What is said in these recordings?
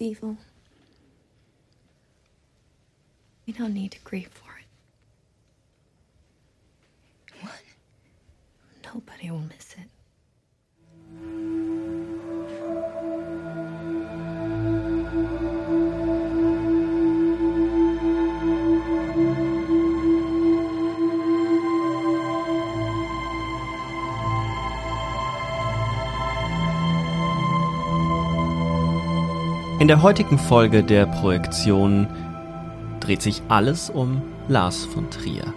The earth der heutigen Folge der Projektion dreht sich alles um Lars von Trier.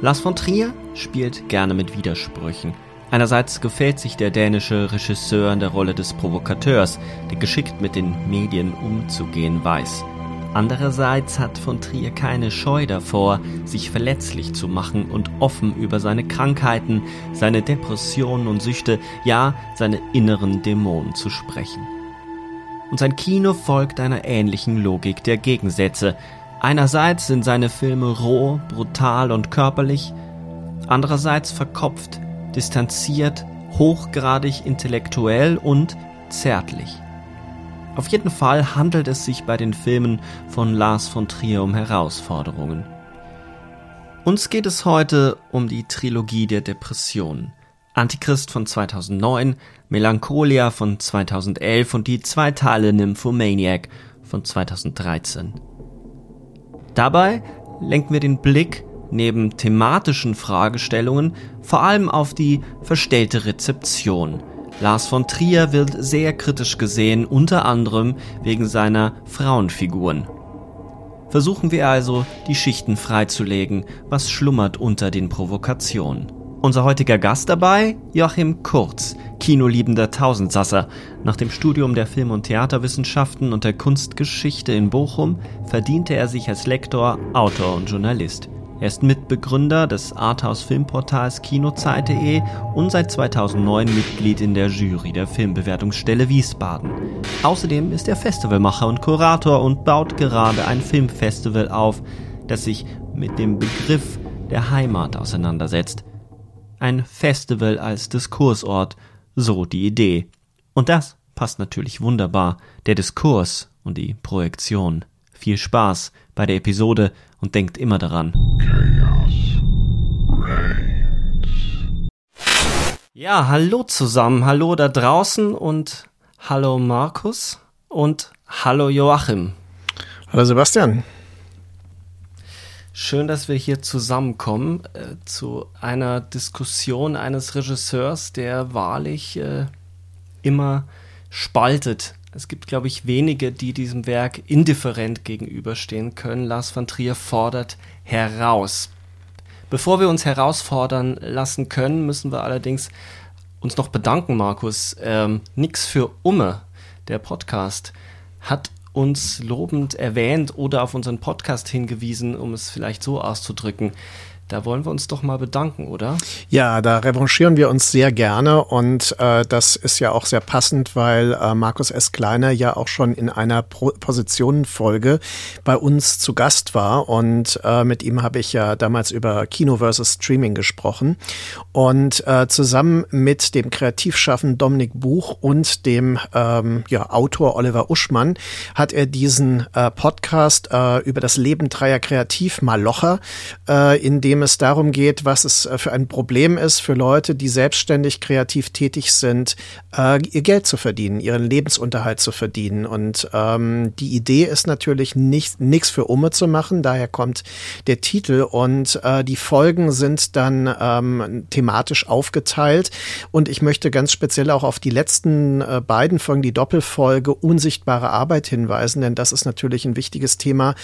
Lars von Trier spielt gerne mit Widersprüchen. Einerseits gefällt sich der dänische Regisseur in der Rolle des Provokateurs, der geschickt mit den Medien umzugehen weiß. Andererseits hat von Trier keine Scheu davor, sich verletzlich zu machen und offen über seine Krankheiten, seine Depressionen und Süchte, ja seine inneren Dämonen zu sprechen und sein Kino folgt einer ähnlichen Logik der Gegensätze. Einerseits sind seine Filme roh, brutal und körperlich, andererseits verkopft, distanziert, hochgradig intellektuell und zärtlich. Auf jeden Fall handelt es sich bei den Filmen von Lars von Trier um Herausforderungen. Uns geht es heute um die Trilogie der Depressionen. Antichrist von 2009, Melancholia von 2011 und die zwei Teile Nymphomaniac von 2013. Dabei lenken wir den Blick neben thematischen Fragestellungen vor allem auf die verstellte Rezeption. Lars von Trier wird sehr kritisch gesehen, unter anderem wegen seiner Frauenfiguren. Versuchen wir also, die Schichten freizulegen, was schlummert unter den Provokationen. Unser heutiger Gast dabei, Joachim Kurz, kinoliebender Tausendsasser. Nach dem Studium der Film- und Theaterwissenschaften und der Kunstgeschichte in Bochum verdiente er sich als Lektor, Autor und Journalist. Er ist Mitbegründer des Arthouse-Filmportals Kinozeit.de und seit 2009 Mitglied in der Jury der Filmbewertungsstelle Wiesbaden. Außerdem ist er Festivalmacher und Kurator und baut gerade ein Filmfestival auf, das sich mit dem Begriff der Heimat auseinandersetzt ein Festival als Diskursort, so die Idee. Und das passt natürlich wunderbar, der Diskurs und die Projektion. Viel Spaß bei der Episode und denkt immer daran. Ja, hallo zusammen, hallo da draußen und hallo Markus und hallo Joachim. Hallo Sebastian. Schön, dass wir hier zusammenkommen äh, zu einer Diskussion eines Regisseurs, der wahrlich äh, immer spaltet. Es gibt, glaube ich, wenige, die diesem Werk indifferent gegenüberstehen können. Lars van Trier fordert heraus. Bevor wir uns herausfordern lassen können, müssen wir allerdings uns noch bedanken, Markus. Ähm, Nix für Umme, der Podcast, hat uns lobend erwähnt oder auf unseren Podcast hingewiesen, um es vielleicht so auszudrücken. Da wollen wir uns doch mal bedanken, oder? Ja, da revanchieren wir uns sehr gerne und äh, das ist ja auch sehr passend, weil äh, Markus S. Kleiner ja auch schon in einer Positionenfolge bei uns zu Gast war und äh, mit ihm habe ich ja damals über Kino versus Streaming gesprochen und äh, zusammen mit dem Kreativschaffen Dominik Buch und dem ähm, ja, Autor Oliver Uschmann hat er diesen äh, Podcast äh, über das Leben dreier Kreativmalocher, in dem es darum geht, was es äh, für ein Problem ist für Leute, die selbstständig kreativ tätig sind, äh, ihr Geld zu verdienen, ihren Lebensunterhalt zu verdienen. Und ähm, die Idee ist natürlich nicht nichts für Umme zu machen, daher kommt der Titel und äh, die Folgen sind dann ähm, thematisch aufgeteilt. Und ich möchte ganz speziell auch auf die letzten äh, beiden Folgen, die Doppelfolge Unsichtbare Arbeit hinweisen, denn das ist natürlich ein wichtiges Thema,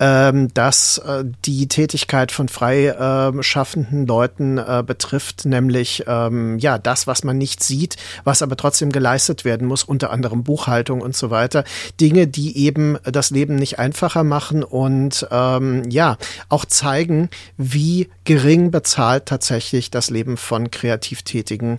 ähm, das äh, die Tätigkeit von frei äh, schaffenden Leuten äh, betrifft, nämlich ähm, ja das, was man nicht sieht, was aber trotzdem geleistet werden muss, unter anderem Buchhaltung und so weiter. Dinge, die eben das Leben nicht einfacher machen und ähm, ja auch zeigen, wie gering bezahlt tatsächlich das Leben von Kreativtätigen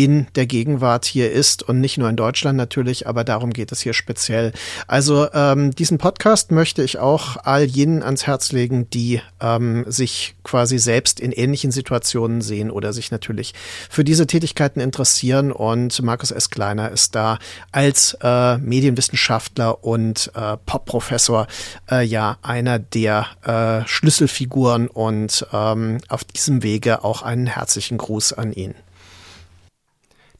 in der Gegenwart hier ist und nicht nur in Deutschland natürlich, aber darum geht es hier speziell. Also ähm, diesen Podcast möchte ich auch all jenen ans Herz legen, die ähm, sich quasi selbst in ähnlichen Situationen sehen oder sich natürlich für diese Tätigkeiten interessieren. Und Markus S. Kleiner ist da als äh, Medienwissenschaftler und äh, Popprofessor äh, ja einer der äh, Schlüsselfiguren und ähm, auf diesem Wege auch einen herzlichen Gruß an ihn.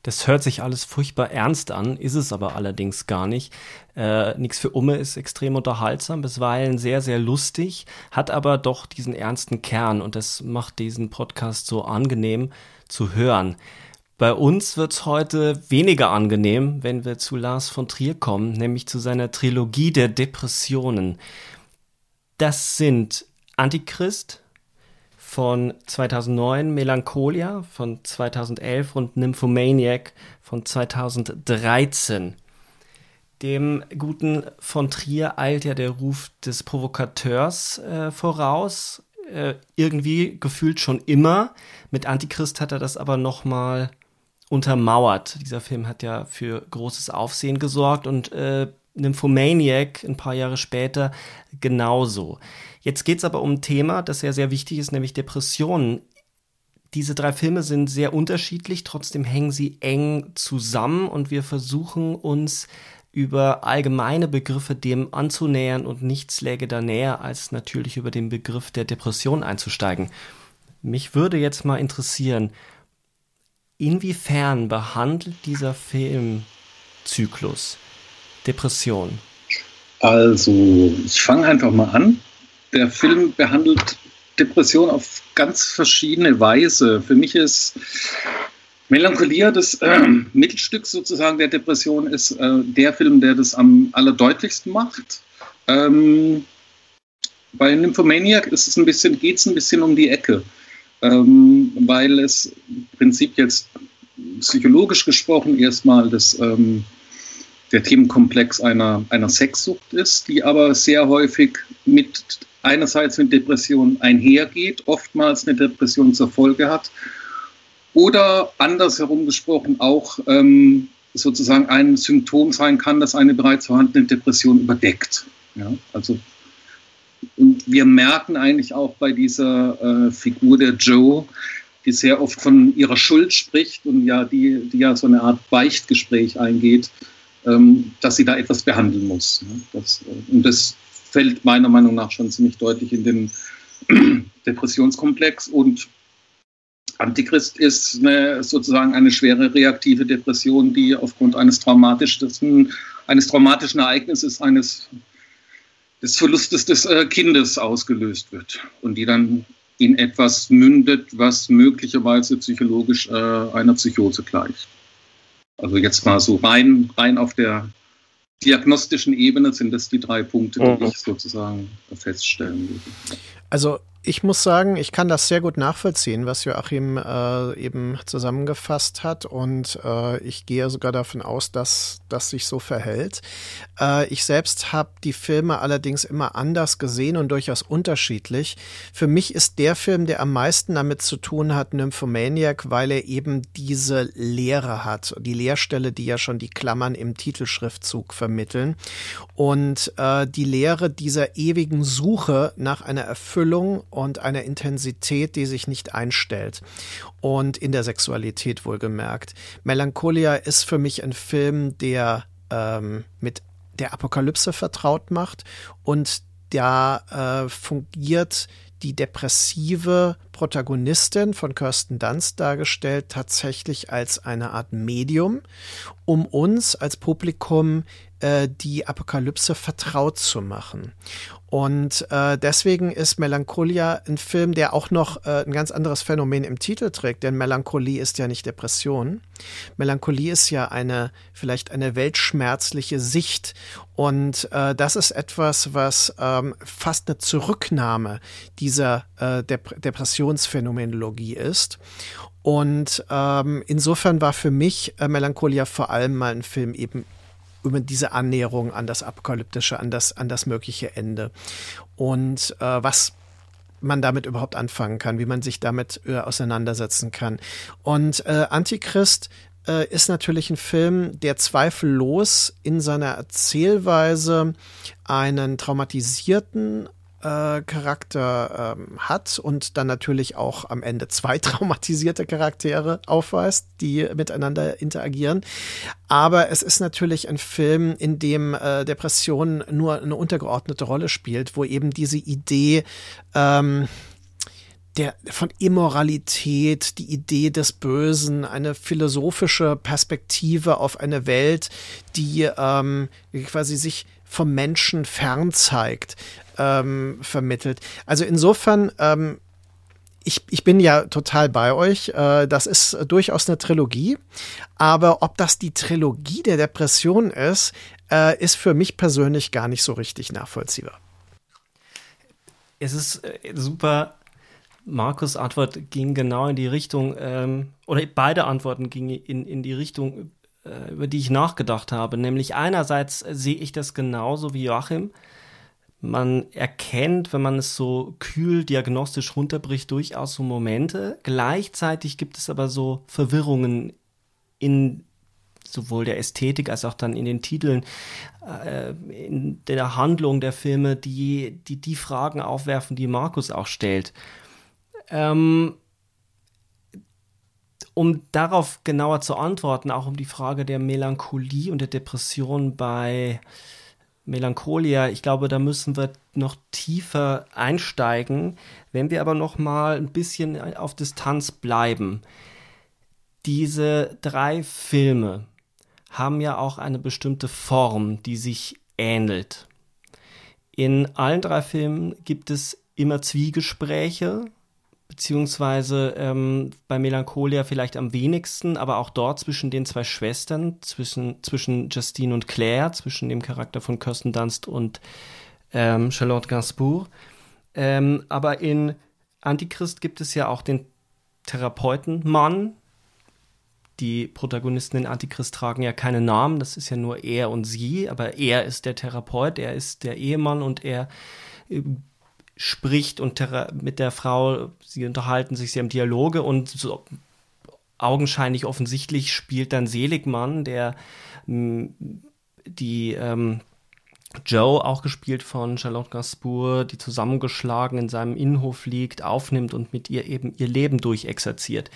Das hört sich alles furchtbar ernst an, ist es aber allerdings gar nicht. Äh, Nix für Umme ist extrem unterhaltsam, bisweilen sehr, sehr lustig, hat aber doch diesen ernsten Kern und das macht diesen Podcast so angenehm zu hören. Bei uns wird es heute weniger angenehm, wenn wir zu Lars von Trier kommen, nämlich zu seiner Trilogie der Depressionen. Das sind Antichrist, von 2009, Melancholia von 2011 und Nymphomaniac von 2013. Dem guten von Trier eilt ja der Ruf des Provokateurs äh, voraus. Äh, irgendwie gefühlt schon immer. Mit Antichrist hat er das aber noch mal untermauert. Dieser Film hat ja für großes Aufsehen gesorgt und äh, Nymphomaniac ein paar Jahre später genauso. Jetzt geht es aber um ein Thema, das ja sehr wichtig ist, nämlich Depressionen. Diese drei Filme sind sehr unterschiedlich, trotzdem hängen sie eng zusammen und wir versuchen uns über allgemeine Begriffe dem anzunähern und nichts läge da näher, als natürlich über den Begriff der Depression einzusteigen. Mich würde jetzt mal interessieren, inwiefern behandelt dieser Filmzyklus Depression? Also, ich fange einfach mal an der Film behandelt Depression auf ganz verschiedene Weise. Für mich ist Melancholia das äh, Mittelstück sozusagen der Depression ist äh, der Film, der das am allerdeutlichsten macht. Ähm, bei Nymphomaniac ist es ein bisschen, geht es ein bisschen um die Ecke, ähm, weil es im Prinzip jetzt psychologisch gesprochen erstmal das, ähm, der Themenkomplex einer, einer Sexsucht ist, die aber sehr häufig mit einerseits mit Depressionen einhergeht, oftmals eine Depression zur Folge hat, oder andersherum gesprochen auch ähm, sozusagen ein Symptom sein kann, das eine bereits vorhandene Depression überdeckt. Ja, also und wir merken eigentlich auch bei dieser äh, Figur der Joe, die sehr oft von ihrer Schuld spricht und ja, die, die ja so eine Art Beichtgespräch eingeht, dass sie da etwas behandeln muss. Ja, das, äh, und das fällt meiner Meinung nach schon ziemlich deutlich in den Depressionskomplex und Antichrist ist eine, sozusagen eine schwere reaktive Depression, die aufgrund eines traumatischen, eines traumatischen Ereignisses, eines des Verlustes des äh, Kindes ausgelöst wird und die dann in etwas mündet, was möglicherweise psychologisch äh, einer Psychose gleicht. Also jetzt mal so rein, rein auf der diagnostischen Ebene sind das die drei Punkte, die mhm. ich sozusagen feststellen würde. Also ich muss sagen, ich kann das sehr gut nachvollziehen, was Joachim äh, eben zusammengefasst hat. Und äh, ich gehe sogar davon aus, dass das sich so verhält. Äh, ich selbst habe die Filme allerdings immer anders gesehen und durchaus unterschiedlich. Für mich ist der Film, der am meisten damit zu tun hat, Nymphomaniac, weil er eben diese Leere hat. Die Leerstelle, die ja schon die Klammern im Titelschriftzug vermitteln. Und äh, die Leere dieser ewigen Suche nach einer Erfüllung und einer Intensität, die sich nicht einstellt. Und in der Sexualität wohlgemerkt. Melancholia ist für mich ein Film, der ähm, mit der Apokalypse vertraut macht und da äh, fungiert die depressive Protagonistin von Kirsten Dunst dargestellt, tatsächlich als eine Art Medium, um uns als Publikum äh, die Apokalypse vertraut zu machen. Und äh, deswegen ist Melancholia ein Film, der auch noch äh, ein ganz anderes Phänomen im Titel trägt, denn Melancholie ist ja nicht Depression. Melancholie ist ja eine, vielleicht eine weltschmerzliche Sicht. Und äh, das ist etwas, was ähm, fast eine Zurücknahme dieser äh, Dep Depressionsphänomenologie ist. Und ähm, insofern war für mich äh, Melancholia vor allem mal ein Film eben über diese Annäherung an das Apokalyptische, an das, an das mögliche Ende. Und äh, was man damit überhaupt anfangen kann, wie man sich damit äh, auseinandersetzen kann. Und äh, Antichrist äh, ist natürlich ein Film, der zweifellos in seiner Erzählweise einen traumatisierten äh, Charakter ähm, hat und dann natürlich auch am Ende zwei traumatisierte Charaktere aufweist, die miteinander interagieren. Aber es ist natürlich ein Film, in dem äh, Depression nur eine untergeordnete Rolle spielt, wo eben diese Idee ähm, der, von Immoralität, die Idee des Bösen, eine philosophische Perspektive auf eine Welt, die ähm, quasi sich vom Menschen fern zeigt, ähm, vermittelt. Also insofern, ähm, ich, ich bin ja total bei euch. Äh, das ist durchaus eine Trilogie. Aber ob das die Trilogie der Depression ist, äh, ist für mich persönlich gar nicht so richtig nachvollziehbar. Es ist äh, super. Markus' Antwort ging genau in die Richtung, ähm, oder beide Antworten gingen in, in die Richtung, äh, über die ich nachgedacht habe. Nämlich einerseits sehe ich das genauso wie Joachim. Man erkennt, wenn man es so kühl diagnostisch runterbricht, durchaus so Momente. Gleichzeitig gibt es aber so Verwirrungen in sowohl der Ästhetik als auch dann in den Titeln, äh, in der Handlung der Filme, die, die die Fragen aufwerfen, die Markus auch stellt. Ähm, um darauf genauer zu antworten, auch um die Frage der Melancholie und der Depression bei Melancholia, ich glaube, da müssen wir noch tiefer einsteigen. Wenn wir aber noch mal ein bisschen auf Distanz bleiben. Diese drei Filme haben ja auch eine bestimmte Form, die sich ähnelt. In allen drei Filmen gibt es immer Zwiegespräche, beziehungsweise ähm, bei Melancholia vielleicht am wenigsten, aber auch dort zwischen den zwei Schwestern, zwischen, zwischen Justine und Claire, zwischen dem Charakter von Kirsten Dunst und ähm, Charlotte Gainsbourg. Ähm, aber in Antichrist gibt es ja auch den Therapeutenmann. Die Protagonisten in Antichrist tragen ja keine Namen, das ist ja nur er und sie, aber er ist der Therapeut, er ist der Ehemann und er äh, spricht und mit der Frau, sie unterhalten sich, sie haben Dialoge und so augenscheinlich offensichtlich spielt dann Seligmann, der die ähm, Joe, auch gespielt von Charlotte Gainsbourg, die zusammengeschlagen in seinem Innenhof liegt, aufnimmt und mit ihr eben ihr Leben durchexerziert.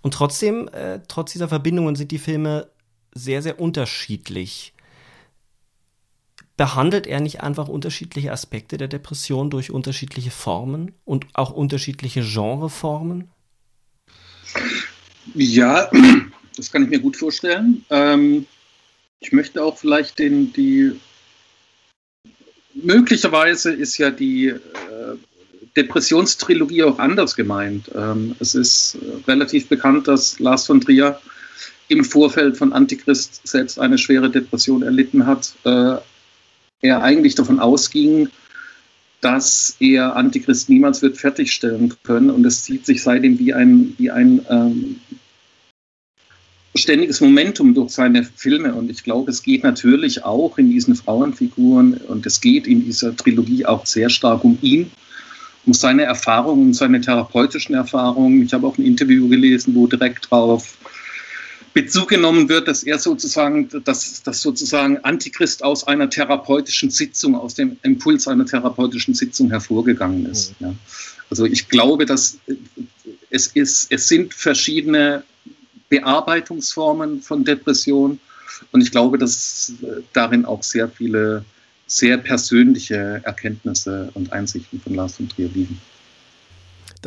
Und trotzdem, äh, trotz dieser Verbindungen sind die Filme sehr, sehr unterschiedlich behandelt er nicht einfach unterschiedliche Aspekte der Depression durch unterschiedliche Formen und auch unterschiedliche Genreformen? Ja, das kann ich mir gut vorstellen. Ähm, ich möchte auch vielleicht den, die, möglicherweise ist ja die äh, Depressionstrilogie auch anders gemeint. Ähm, es ist relativ bekannt, dass Lars von Trier im Vorfeld von Antichrist selbst eine schwere Depression erlitten hat. Äh, er eigentlich davon ausging, dass er Antichrist niemals wird fertigstellen können. Und es zieht sich seitdem wie ein, wie ein ähm, ständiges Momentum durch seine Filme. Und ich glaube, es geht natürlich auch in diesen Frauenfiguren und es geht in dieser Trilogie auch sehr stark um ihn, um seine Erfahrungen, um seine therapeutischen Erfahrungen. Ich habe auch ein Interview gelesen, wo direkt drauf Bezug genommen wird, dass er sozusagen, dass, dass sozusagen Antichrist aus einer therapeutischen Sitzung, aus dem Impuls einer therapeutischen Sitzung hervorgegangen ist. Mhm. Ja. Also ich glaube, dass es ist, es sind verschiedene Bearbeitungsformen von Depression und ich glaube, dass darin auch sehr viele sehr persönliche Erkenntnisse und Einsichten von Lars von Trier liegen.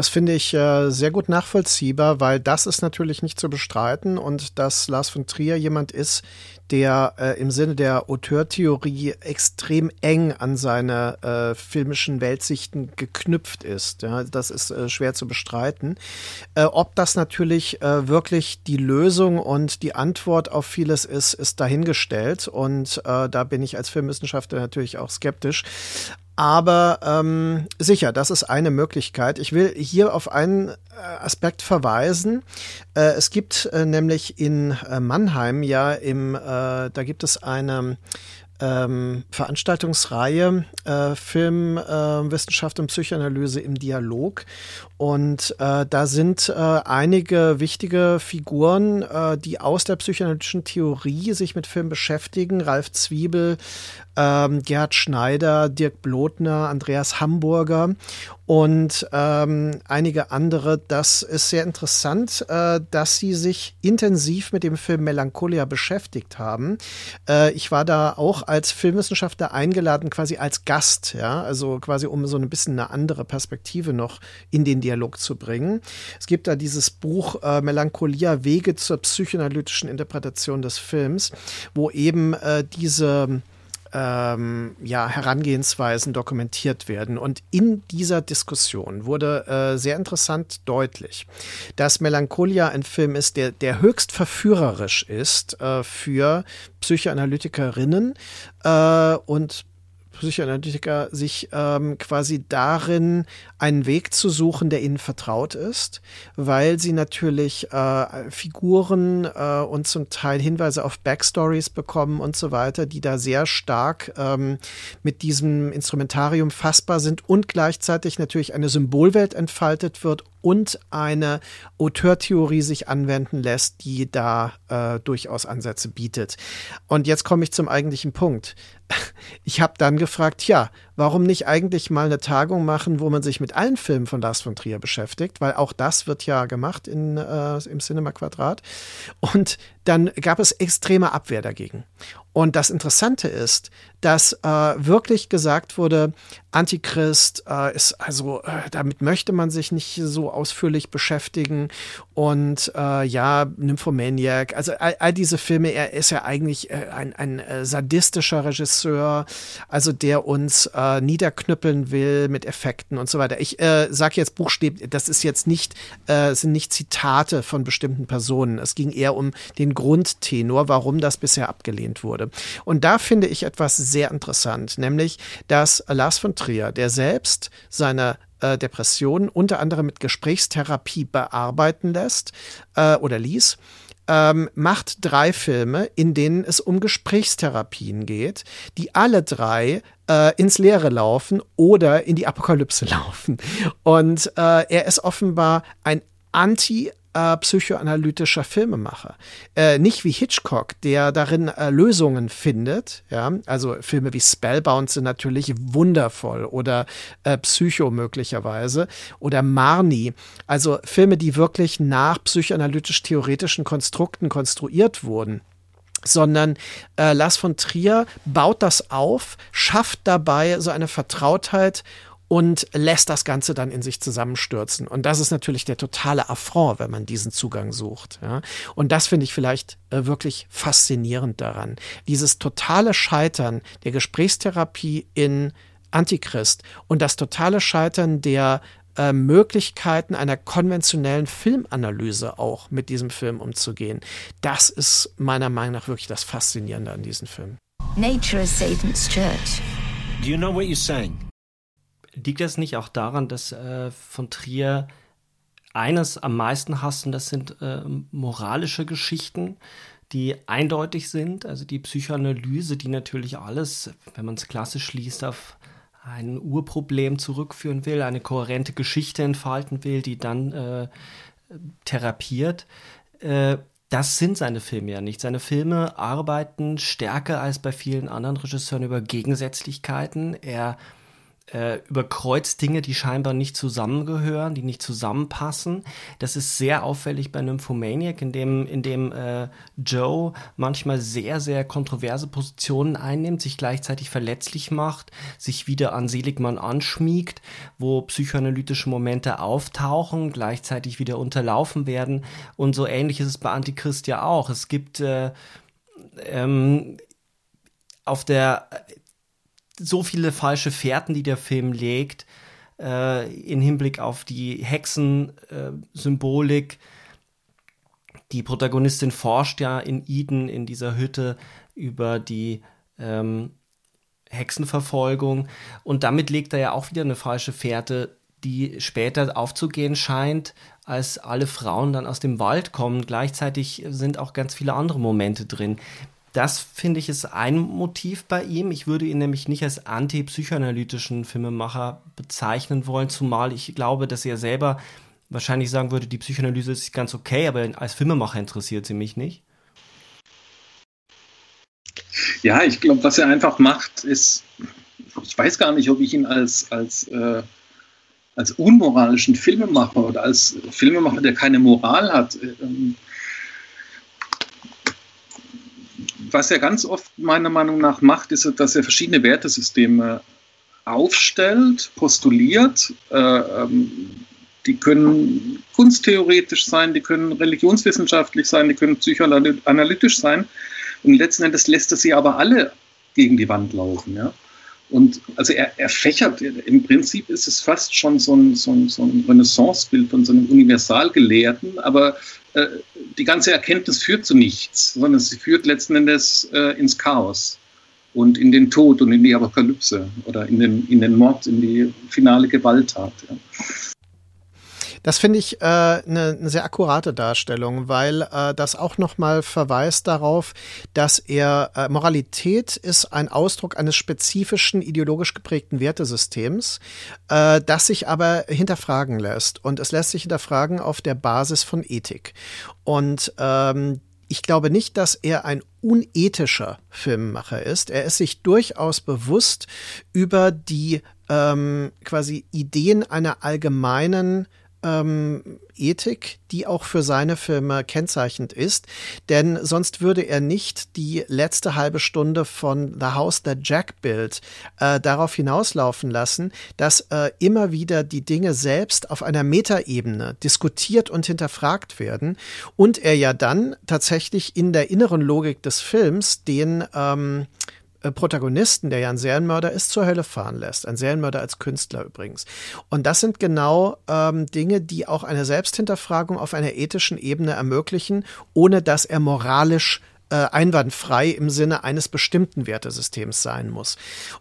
Das finde ich äh, sehr gut nachvollziehbar, weil das ist natürlich nicht zu bestreiten und dass Lars von Trier jemand ist, der äh, im Sinne der Auteurtheorie extrem eng an seine äh, filmischen Weltsichten geknüpft ist. Ja, das ist äh, schwer zu bestreiten. Äh, ob das natürlich äh, wirklich die Lösung und die Antwort auf vieles ist, ist dahingestellt und äh, da bin ich als Filmwissenschaftler natürlich auch skeptisch. Aber ähm, sicher, das ist eine Möglichkeit. Ich will hier auf einen äh, Aspekt verweisen. Äh, es gibt äh, nämlich in äh, Mannheim ja im, äh, da gibt es eine ähm, Veranstaltungsreihe äh, Film, äh, Wissenschaft und Psychoanalyse im Dialog. Und äh, da sind äh, einige wichtige Figuren, äh, die aus der psychoanalytischen Theorie sich mit Film beschäftigen. Ralf Zwiebel, ähm, Gerhard Schneider, Dirk Blotner, Andreas Hamburger und ähm, einige andere. Das ist sehr interessant, äh, dass sie sich intensiv mit dem Film Melancholia beschäftigt haben. Äh, ich war da auch als Filmwissenschaftler eingeladen, quasi als Gast, ja, also quasi um so ein bisschen eine andere Perspektive noch in den Dialog zu bringen. Es gibt da dieses Buch äh, Melancholia Wege zur psychoanalytischen Interpretation des Films, wo eben äh, diese ähm, ja, Herangehensweisen dokumentiert werden. Und in dieser Diskussion wurde äh, sehr interessant deutlich, dass Melancholia ein Film ist, der, der höchst verführerisch ist äh, für Psychoanalytikerinnen äh, und Psychoanalytiker sich ähm, quasi darin einen Weg zu suchen, der ihnen vertraut ist, weil sie natürlich äh, Figuren äh, und zum Teil Hinweise auf Backstories bekommen und so weiter, die da sehr stark ähm, mit diesem Instrumentarium fassbar sind und gleichzeitig natürlich eine Symbolwelt entfaltet wird und eine Auteurtheorie sich anwenden lässt, die da äh, durchaus Ansätze bietet. Und jetzt komme ich zum eigentlichen Punkt. Ich habe dann gefragt, ja, warum nicht eigentlich mal eine Tagung machen, wo man sich mit allen Filmen von Lars von Trier beschäftigt, weil auch das wird ja gemacht in, äh, im Cinema Quadrat. Und dann gab es extreme Abwehr dagegen. Und das Interessante ist, dass äh, wirklich gesagt wurde, Antichrist äh, ist also, äh, damit möchte man sich nicht so ausführlich beschäftigen. Und äh, ja, Nymphomaniac, also all, all, diese Filme, er ist ja eigentlich äh, ein, ein äh, sadistischer Regisseur, also der uns niederknüppeln will mit Effekten und so weiter. Ich äh, sage jetzt buchstäblich, das ist jetzt nicht, sind nicht Zitate von bestimmten Personen. Es ging eher um den Grundtenor, warum das bisher abgelehnt wurde. Und da finde ich etwas sehr interessant, nämlich, dass Lars von Trier, der selbst seine äh, Depressionen unter anderem mit Gesprächstherapie bearbeiten lässt äh, oder ließ, ähm, macht drei Filme, in denen es um Gesprächstherapien geht, die alle drei äh, ins Leere laufen oder in die Apokalypse laufen. Und äh, er ist offenbar ein Anti- äh, psychoanalytischer Filmemacher. Äh, nicht wie Hitchcock, der darin äh, Lösungen findet. Ja? Also Filme wie Spellbound sind natürlich wundervoll oder äh, Psycho möglicherweise oder Marnie. Also Filme, die wirklich nach psychoanalytisch-theoretischen Konstrukten konstruiert wurden sondern äh, Lars von Trier baut das auf, schafft dabei so eine Vertrautheit und lässt das Ganze dann in sich zusammenstürzen. Und das ist natürlich der totale Affront, wenn man diesen Zugang sucht. Ja. Und das finde ich vielleicht äh, wirklich faszinierend daran. Dieses totale Scheitern der Gesprächstherapie in Antichrist und das totale Scheitern der äh, Möglichkeiten einer konventionellen Filmanalyse auch mit diesem Film umzugehen. Das ist meiner Meinung nach wirklich das Faszinierende an diesem Film. Nature is Satan's church. Do you know what you're saying? liegt das nicht auch daran, dass äh, von Trier eines am meisten hasst und das sind äh, moralische Geschichten, die eindeutig sind, also die Psychoanalyse, die natürlich alles, wenn man es klassisch liest, auf ein Urproblem zurückführen will, eine kohärente Geschichte entfalten will, die dann äh, therapiert. Äh, das sind seine Filme ja nicht. Seine Filme arbeiten stärker als bei vielen anderen Regisseuren über Gegensätzlichkeiten. Er äh, überkreuzt Dinge, die scheinbar nicht zusammengehören, die nicht zusammenpassen. Das ist sehr auffällig bei Nymphomaniac, in dem, in dem äh, Joe manchmal sehr, sehr kontroverse Positionen einnimmt, sich gleichzeitig verletzlich macht, sich wieder an Seligmann anschmiegt, wo psychoanalytische Momente auftauchen, gleichzeitig wieder unterlaufen werden. Und so ähnlich ist es bei Antichrist ja auch. Es gibt äh, ähm, auf der so viele falsche Fährten, die der Film legt, äh, in Hinblick auf die Hexensymbolik. Die Protagonistin forscht ja in Eden, in dieser Hütte, über die ähm, Hexenverfolgung. Und damit legt er ja auch wieder eine falsche Fährte, die später aufzugehen scheint, als alle Frauen dann aus dem Wald kommen. Gleichzeitig sind auch ganz viele andere Momente drin. Das finde ich ist ein Motiv bei ihm. Ich würde ihn nämlich nicht als antipsychoanalytischen Filmemacher bezeichnen wollen, zumal ich glaube, dass er selber wahrscheinlich sagen würde, die Psychoanalyse ist ganz okay, aber als Filmemacher interessiert sie mich nicht. Ja, ich glaube, was er einfach macht, ist, ich weiß gar nicht, ob ich ihn als, als, äh, als unmoralischen Filmemacher oder als Filmemacher, der keine Moral hat, äh, was er ganz oft meiner Meinung nach macht, ist, dass er verschiedene Wertesysteme aufstellt, postuliert. Äh, ähm, die können kunsttheoretisch sein, die können religionswissenschaftlich sein, die können psychoanalytisch sein. Und letzten Endes lässt er sie aber alle gegen die Wand laufen. Ja? Und also er, er fächert, im Prinzip ist es fast schon so ein, so ein, so ein Renaissancebild von so einem Universalgelehrten, aber die ganze Erkenntnis führt zu nichts, sondern sie führt letzten Endes äh, ins Chaos und in den Tod und in die Apokalypse oder in den, in den Mord, in die finale Gewalttat. Ja. Das finde ich eine äh, ne sehr akkurate Darstellung, weil äh, das auch nochmal verweist darauf, dass er äh, Moralität ist ein Ausdruck eines spezifischen ideologisch geprägten Wertesystems, äh, das sich aber hinterfragen lässt. Und es lässt sich hinterfragen auf der Basis von Ethik. Und ähm, ich glaube nicht, dass er ein unethischer Filmemacher ist. Er ist sich durchaus bewusst über die ähm, quasi Ideen einer allgemeinen ähm, Ethik, die auch für seine Filme kennzeichnend ist. Denn sonst würde er nicht die letzte halbe Stunde von The House That Jack Built äh, darauf hinauslaufen lassen, dass äh, immer wieder die Dinge selbst auf einer Metaebene diskutiert und hinterfragt werden und er ja dann tatsächlich in der inneren Logik des Films den ähm, äh, Protagonisten, der ja ein Serienmörder ist, zur Hölle fahren lässt. Ein Serienmörder als Künstler übrigens. Und das sind genau ähm, Dinge, die auch eine Selbsthinterfragung auf einer ethischen Ebene ermöglichen, ohne dass er moralisch äh, einwandfrei im Sinne eines bestimmten Wertesystems sein muss.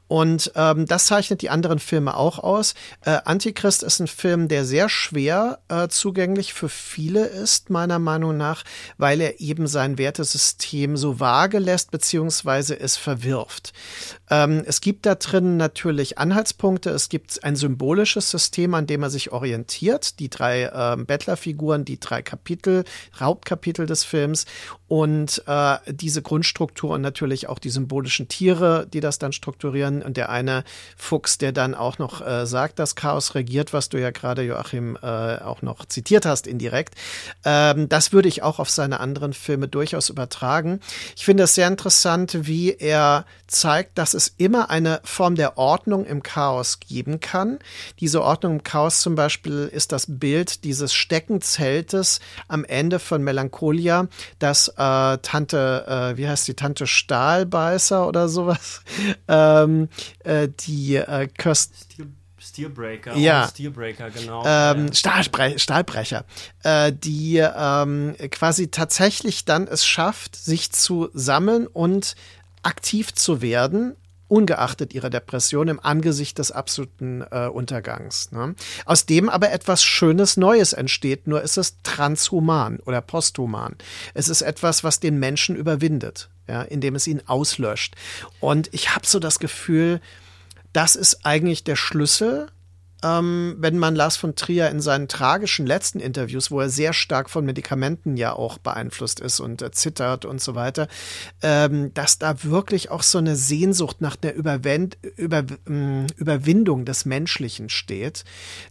Und ähm, das zeichnet die anderen Filme auch aus. Äh, Antichrist ist ein Film, der sehr schwer äh, zugänglich für viele ist, meiner Meinung nach, weil er eben sein Wertesystem so vage lässt, beziehungsweise es verwirft. Ähm, es gibt da drin natürlich Anhaltspunkte. Es gibt ein symbolisches System, an dem er sich orientiert. Die drei ähm, Bettlerfiguren, die drei Kapitel, Hauptkapitel des Films und äh, diese Grundstruktur und natürlich auch die symbolischen Tiere, die das dann strukturieren. Und der eine Fuchs, der dann auch noch äh, sagt, dass Chaos regiert, was du ja gerade, Joachim, äh, auch noch zitiert hast indirekt. Ähm, das würde ich auch auf seine anderen Filme durchaus übertragen. Ich finde es sehr interessant, wie er zeigt, dass es immer eine Form der Ordnung im Chaos geben kann. Diese Ordnung im Chaos zum Beispiel ist das Bild dieses Steckenzeltes am Ende von Melancholia, das äh, Tante äh, wie heißt die Tante Stahlbeißer oder sowas, ähm, äh, die äh, Kirst Steelbreaker, ja. Steelbreaker, genau. Ähm, Stahlbre Stahlbrecher, äh, die ähm, quasi tatsächlich dann es schafft, sich zu sammeln und aktiv zu werden, ungeachtet ihrer Depression im Angesicht des absoluten äh, Untergangs. Ne? Aus dem aber etwas Schönes Neues entsteht, nur ist es transhuman oder posthuman. Es ist etwas, was den Menschen überwindet, ja, indem es ihn auslöscht. Und ich habe so das Gefühl, das ist eigentlich der Schlüssel ähm, wenn man Lars von Trier in seinen tragischen letzten Interviews, wo er sehr stark von Medikamenten ja auch beeinflusst ist und äh, zittert und so weiter, ähm, dass da wirklich auch so eine Sehnsucht nach der Überwend Über ähm, Überwindung des Menschlichen steht.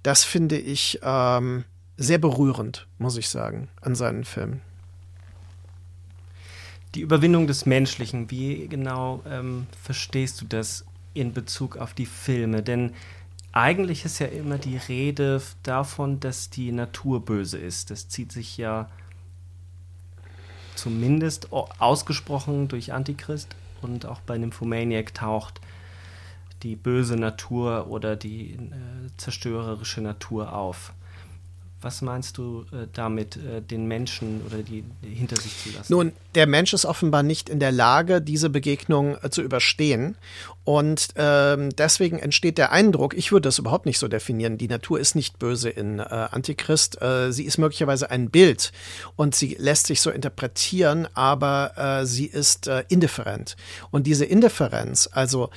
Das finde ich ähm, sehr berührend, muss ich sagen, an seinen Filmen. Die Überwindung des Menschlichen, wie genau ähm, verstehst du das in Bezug auf die Filme? Denn eigentlich ist ja immer die Rede davon, dass die Natur böse ist. Das zieht sich ja zumindest ausgesprochen durch Antichrist und auch bei Nymphomaniac taucht die böse Natur oder die äh, zerstörerische Natur auf. Was meinst du äh, damit, äh, den Menschen oder die, die, hinter sich zu lassen? Nun, der Mensch ist offenbar nicht in der Lage, diese Begegnung äh, zu überstehen. Und ähm, deswegen entsteht der Eindruck, ich würde das überhaupt nicht so definieren, die Natur ist nicht böse in äh, Antichrist. Äh, sie ist möglicherweise ein Bild und sie lässt sich so interpretieren, aber äh, sie ist indifferent. Und diese Indifferenz, also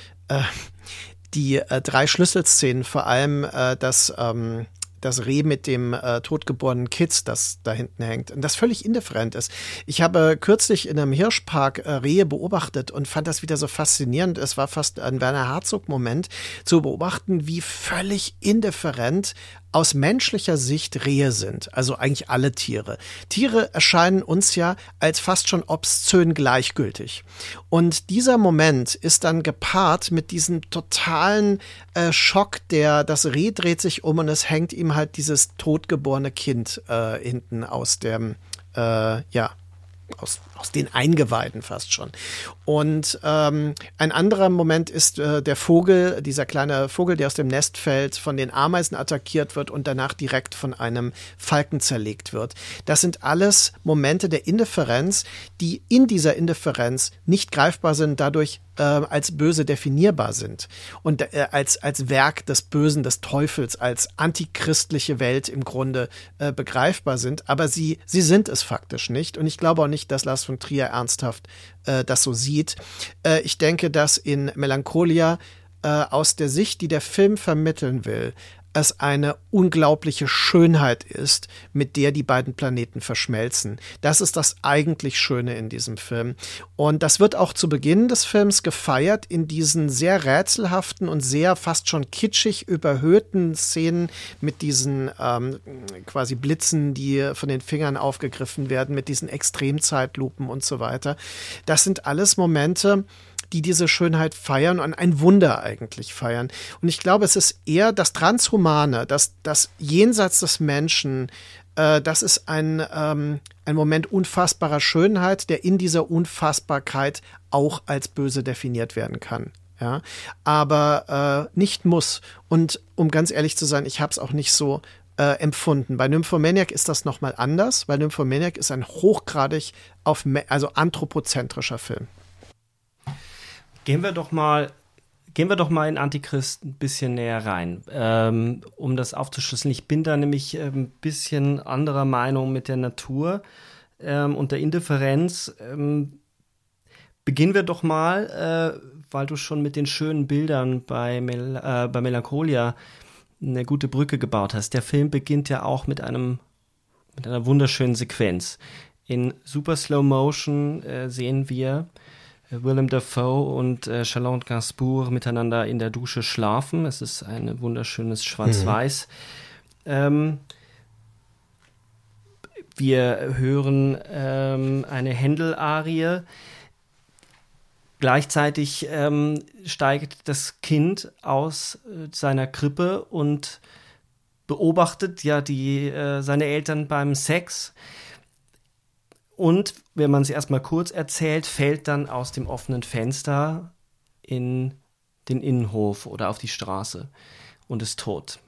die drei Schlüsselszenen, vor allem das. Ähm, das Reh mit dem äh, totgeborenen Kitz, das da hinten hängt, und das völlig indifferent ist. Ich habe kürzlich in einem Hirschpark äh, Rehe beobachtet und fand das wieder so faszinierend. Es war fast ein Werner Herzog-Moment zu beobachten, wie völlig indifferent aus menschlicher Sicht Rehe sind, also eigentlich alle Tiere. Tiere erscheinen uns ja als fast schon obszön gleichgültig. Und dieser Moment ist dann gepaart mit diesem totalen äh, Schock, der das Reh dreht sich um und es hängt ihm halt dieses totgeborene Kind äh, hinten aus dem äh, ja aus, aus den Eingeweiden fast schon. Und ähm, ein anderer Moment ist äh, der Vogel, dieser kleine Vogel, der aus dem Nest fällt, von den Ameisen attackiert wird und danach direkt von einem Falken zerlegt wird. Das sind alles Momente der Indifferenz, die in dieser Indifferenz nicht greifbar sind, dadurch äh, als böse definierbar sind und äh, als, als Werk des Bösen, des Teufels, als antichristliche Welt im Grunde äh, begreifbar sind. Aber sie, sie sind es faktisch nicht. Und ich glaube auch nicht, dass Lars von Trier ernsthaft äh, das so sieht. Äh, ich denke, dass in Melancholia äh, aus der Sicht, die der Film vermitteln will, es eine unglaubliche Schönheit ist, mit der die beiden Planeten verschmelzen. Das ist das eigentlich Schöne in diesem Film. Und das wird auch zu Beginn des Films gefeiert in diesen sehr rätselhaften und sehr fast schon kitschig überhöhten Szenen mit diesen ähm, quasi Blitzen, die von den Fingern aufgegriffen werden, mit diesen Extremzeitlupen und so weiter. Das sind alles Momente, die diese Schönheit feiern und ein Wunder eigentlich feiern. Und ich glaube, es ist eher das Transhumane, das, das Jenseits des Menschen, äh, das ist ein, ähm, ein Moment unfassbarer Schönheit, der in dieser Unfassbarkeit auch als böse definiert werden kann. Ja, aber äh, nicht muss. Und um ganz ehrlich zu sein, ich habe es auch nicht so äh, empfunden. Bei Nymphomaniac ist das nochmal anders, weil Nymphomaniac ist ein hochgradig auf, also anthropozentrischer Film. Gehen wir doch mal, gehen wir doch mal in Antichrist ein bisschen näher rein, ähm, um das aufzuschlüsseln. Ich bin da nämlich ein ähm, bisschen anderer Meinung mit der Natur ähm, und der Indifferenz. Ähm, beginnen wir doch mal, äh, weil du schon mit den schönen Bildern bei, Mel äh, bei Melancholia eine gute Brücke gebaut hast. Der Film beginnt ja auch mit einem mit einer wunderschönen Sequenz. In super Slow Motion äh, sehen wir Willem Dafoe und äh, Charlotte Gainsbourg miteinander in der Dusche schlafen. Es ist ein wunderschönes Schwarz-Weiß. Mhm. Ähm, wir hören ähm, eine Händel-Arie. Gleichzeitig ähm, steigt das Kind aus äh, seiner Krippe und beobachtet ja die, äh, seine Eltern beim Sex. Und wenn man es erstmal kurz erzählt, fällt dann aus dem offenen Fenster in den Innenhof oder auf die Straße und ist tot.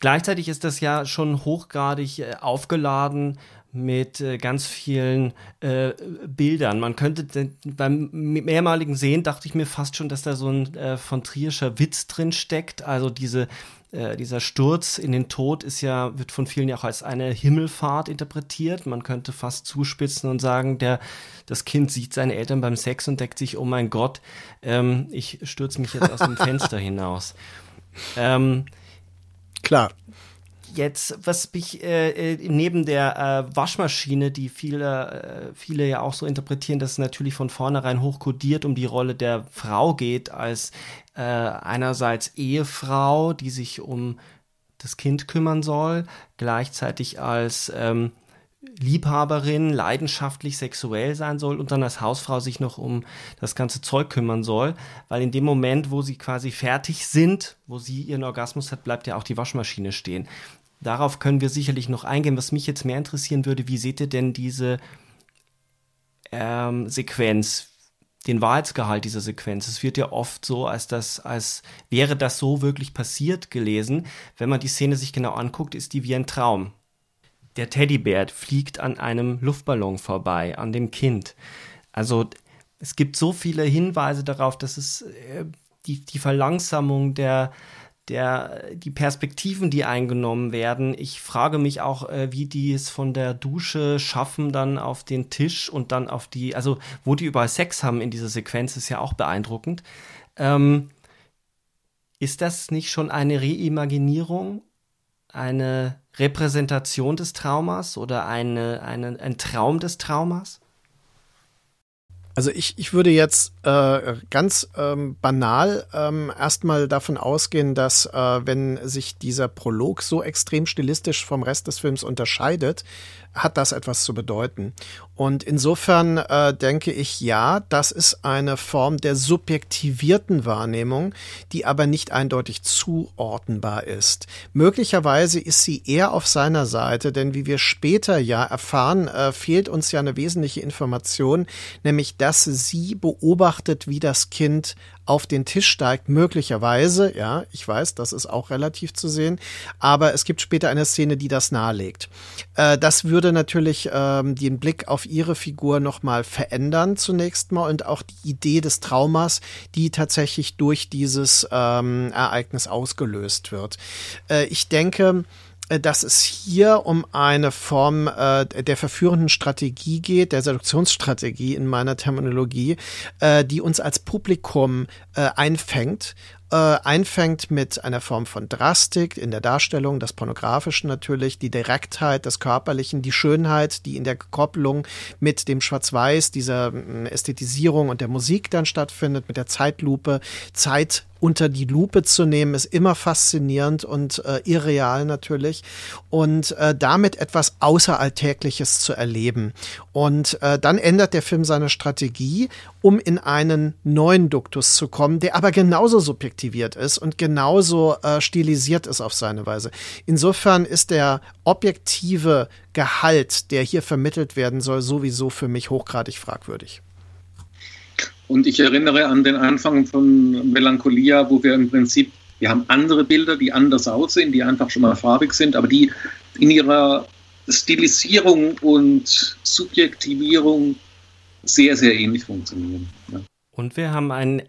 Gleichzeitig ist das ja schon hochgradig äh, aufgeladen mit äh, ganz vielen äh, Bildern. Man könnte beim mehrmaligen Sehen dachte ich mir fast schon, dass da so ein äh, von Trierscher Witz drin steckt. Also diese äh, dieser Sturz in den Tod ist ja, wird von vielen ja auch als eine Himmelfahrt interpretiert. Man könnte fast zuspitzen und sagen, der, das Kind sieht seine Eltern beim Sex und deckt sich, oh mein Gott, ähm, ich stürze mich jetzt aus dem Fenster hinaus. Ähm, Klar. Jetzt, was mich äh, äh, neben der äh, Waschmaschine, die viele, äh, viele ja auch so interpretieren, dass es natürlich von vornherein hochkodiert um die Rolle der Frau geht, als äh, einerseits Ehefrau, die sich um das Kind kümmern soll, gleichzeitig als ähm, Liebhaberin leidenschaftlich sexuell sein soll und dann als Hausfrau sich noch um das ganze Zeug kümmern soll, weil in dem Moment, wo sie quasi fertig sind, wo sie ihren Orgasmus hat, bleibt ja auch die Waschmaschine stehen. Darauf können wir sicherlich noch eingehen. Was mich jetzt mehr interessieren würde, wie seht ihr denn diese ähm, Sequenz, den Wahrheitsgehalt dieser Sequenz? Es wird ja oft so, als das, als wäre das so wirklich passiert gelesen. Wenn man die Szene sich genau anguckt, ist die wie ein Traum. Der Teddybär fliegt an einem Luftballon vorbei, an dem Kind. Also es gibt so viele Hinweise darauf, dass es äh, die, die Verlangsamung der, der, die Perspektiven, die eingenommen werden. Ich frage mich auch, äh, wie die es von der Dusche schaffen, dann auf den Tisch und dann auf die, also wo die überall Sex haben in dieser Sequenz, ist ja auch beeindruckend. Ähm, ist das nicht schon eine Reimaginierung, eine Repräsentation des Traumas oder eine, eine, ein Traum des Traumas? Also ich, ich würde jetzt äh, ganz ähm, banal ähm, erstmal davon ausgehen, dass äh, wenn sich dieser Prolog so extrem stilistisch vom Rest des Films unterscheidet, hat das etwas zu bedeuten. Und insofern äh, denke ich, ja, das ist eine Form der subjektivierten Wahrnehmung, die aber nicht eindeutig zuordnenbar ist. Möglicherweise ist sie eher auf seiner Seite, denn wie wir später ja erfahren, äh, fehlt uns ja eine wesentliche Information, nämlich dass sie beobachtet, wie das Kind auf den Tisch steigt, möglicherweise, ja, ich weiß, das ist auch relativ zu sehen, aber es gibt später eine Szene, die das nahelegt. Äh, das würde natürlich ähm, den Blick auf ihre Figur nochmal verändern zunächst mal und auch die Idee des Traumas, die tatsächlich durch dieses ähm, Ereignis ausgelöst wird. Äh, ich denke, dass es hier um eine Form äh, der verführenden Strategie geht, der Seduktionsstrategie in meiner Terminologie, äh, die uns als Publikum äh, einfängt äh, einfängt mit einer Form von Drastik in der Darstellung, das Pornografischen natürlich, die Direktheit des Körperlichen, die Schönheit, die in der Kopplung mit dem Schwarz-Weiß, dieser äh, Ästhetisierung und der Musik dann stattfindet, mit der Zeitlupe, Zeit unter die Lupe zu nehmen, ist immer faszinierend und äh, irreal natürlich. Und äh, damit etwas Außeralltägliches zu erleben. Und äh, dann ändert der Film seine Strategie, um in einen neuen Duktus zu kommen, der aber genauso subjektiviert ist und genauso äh, stilisiert ist auf seine Weise. Insofern ist der objektive Gehalt, der hier vermittelt werden soll, sowieso für mich hochgradig fragwürdig. Und ich erinnere an den Anfang von Melancholia, wo wir im Prinzip, wir haben andere Bilder, die anders aussehen, die einfach schon mal farbig sind, aber die in ihrer Stilisierung und Subjektivierung sehr, sehr ähnlich funktionieren. Ja. Und wir haben einen,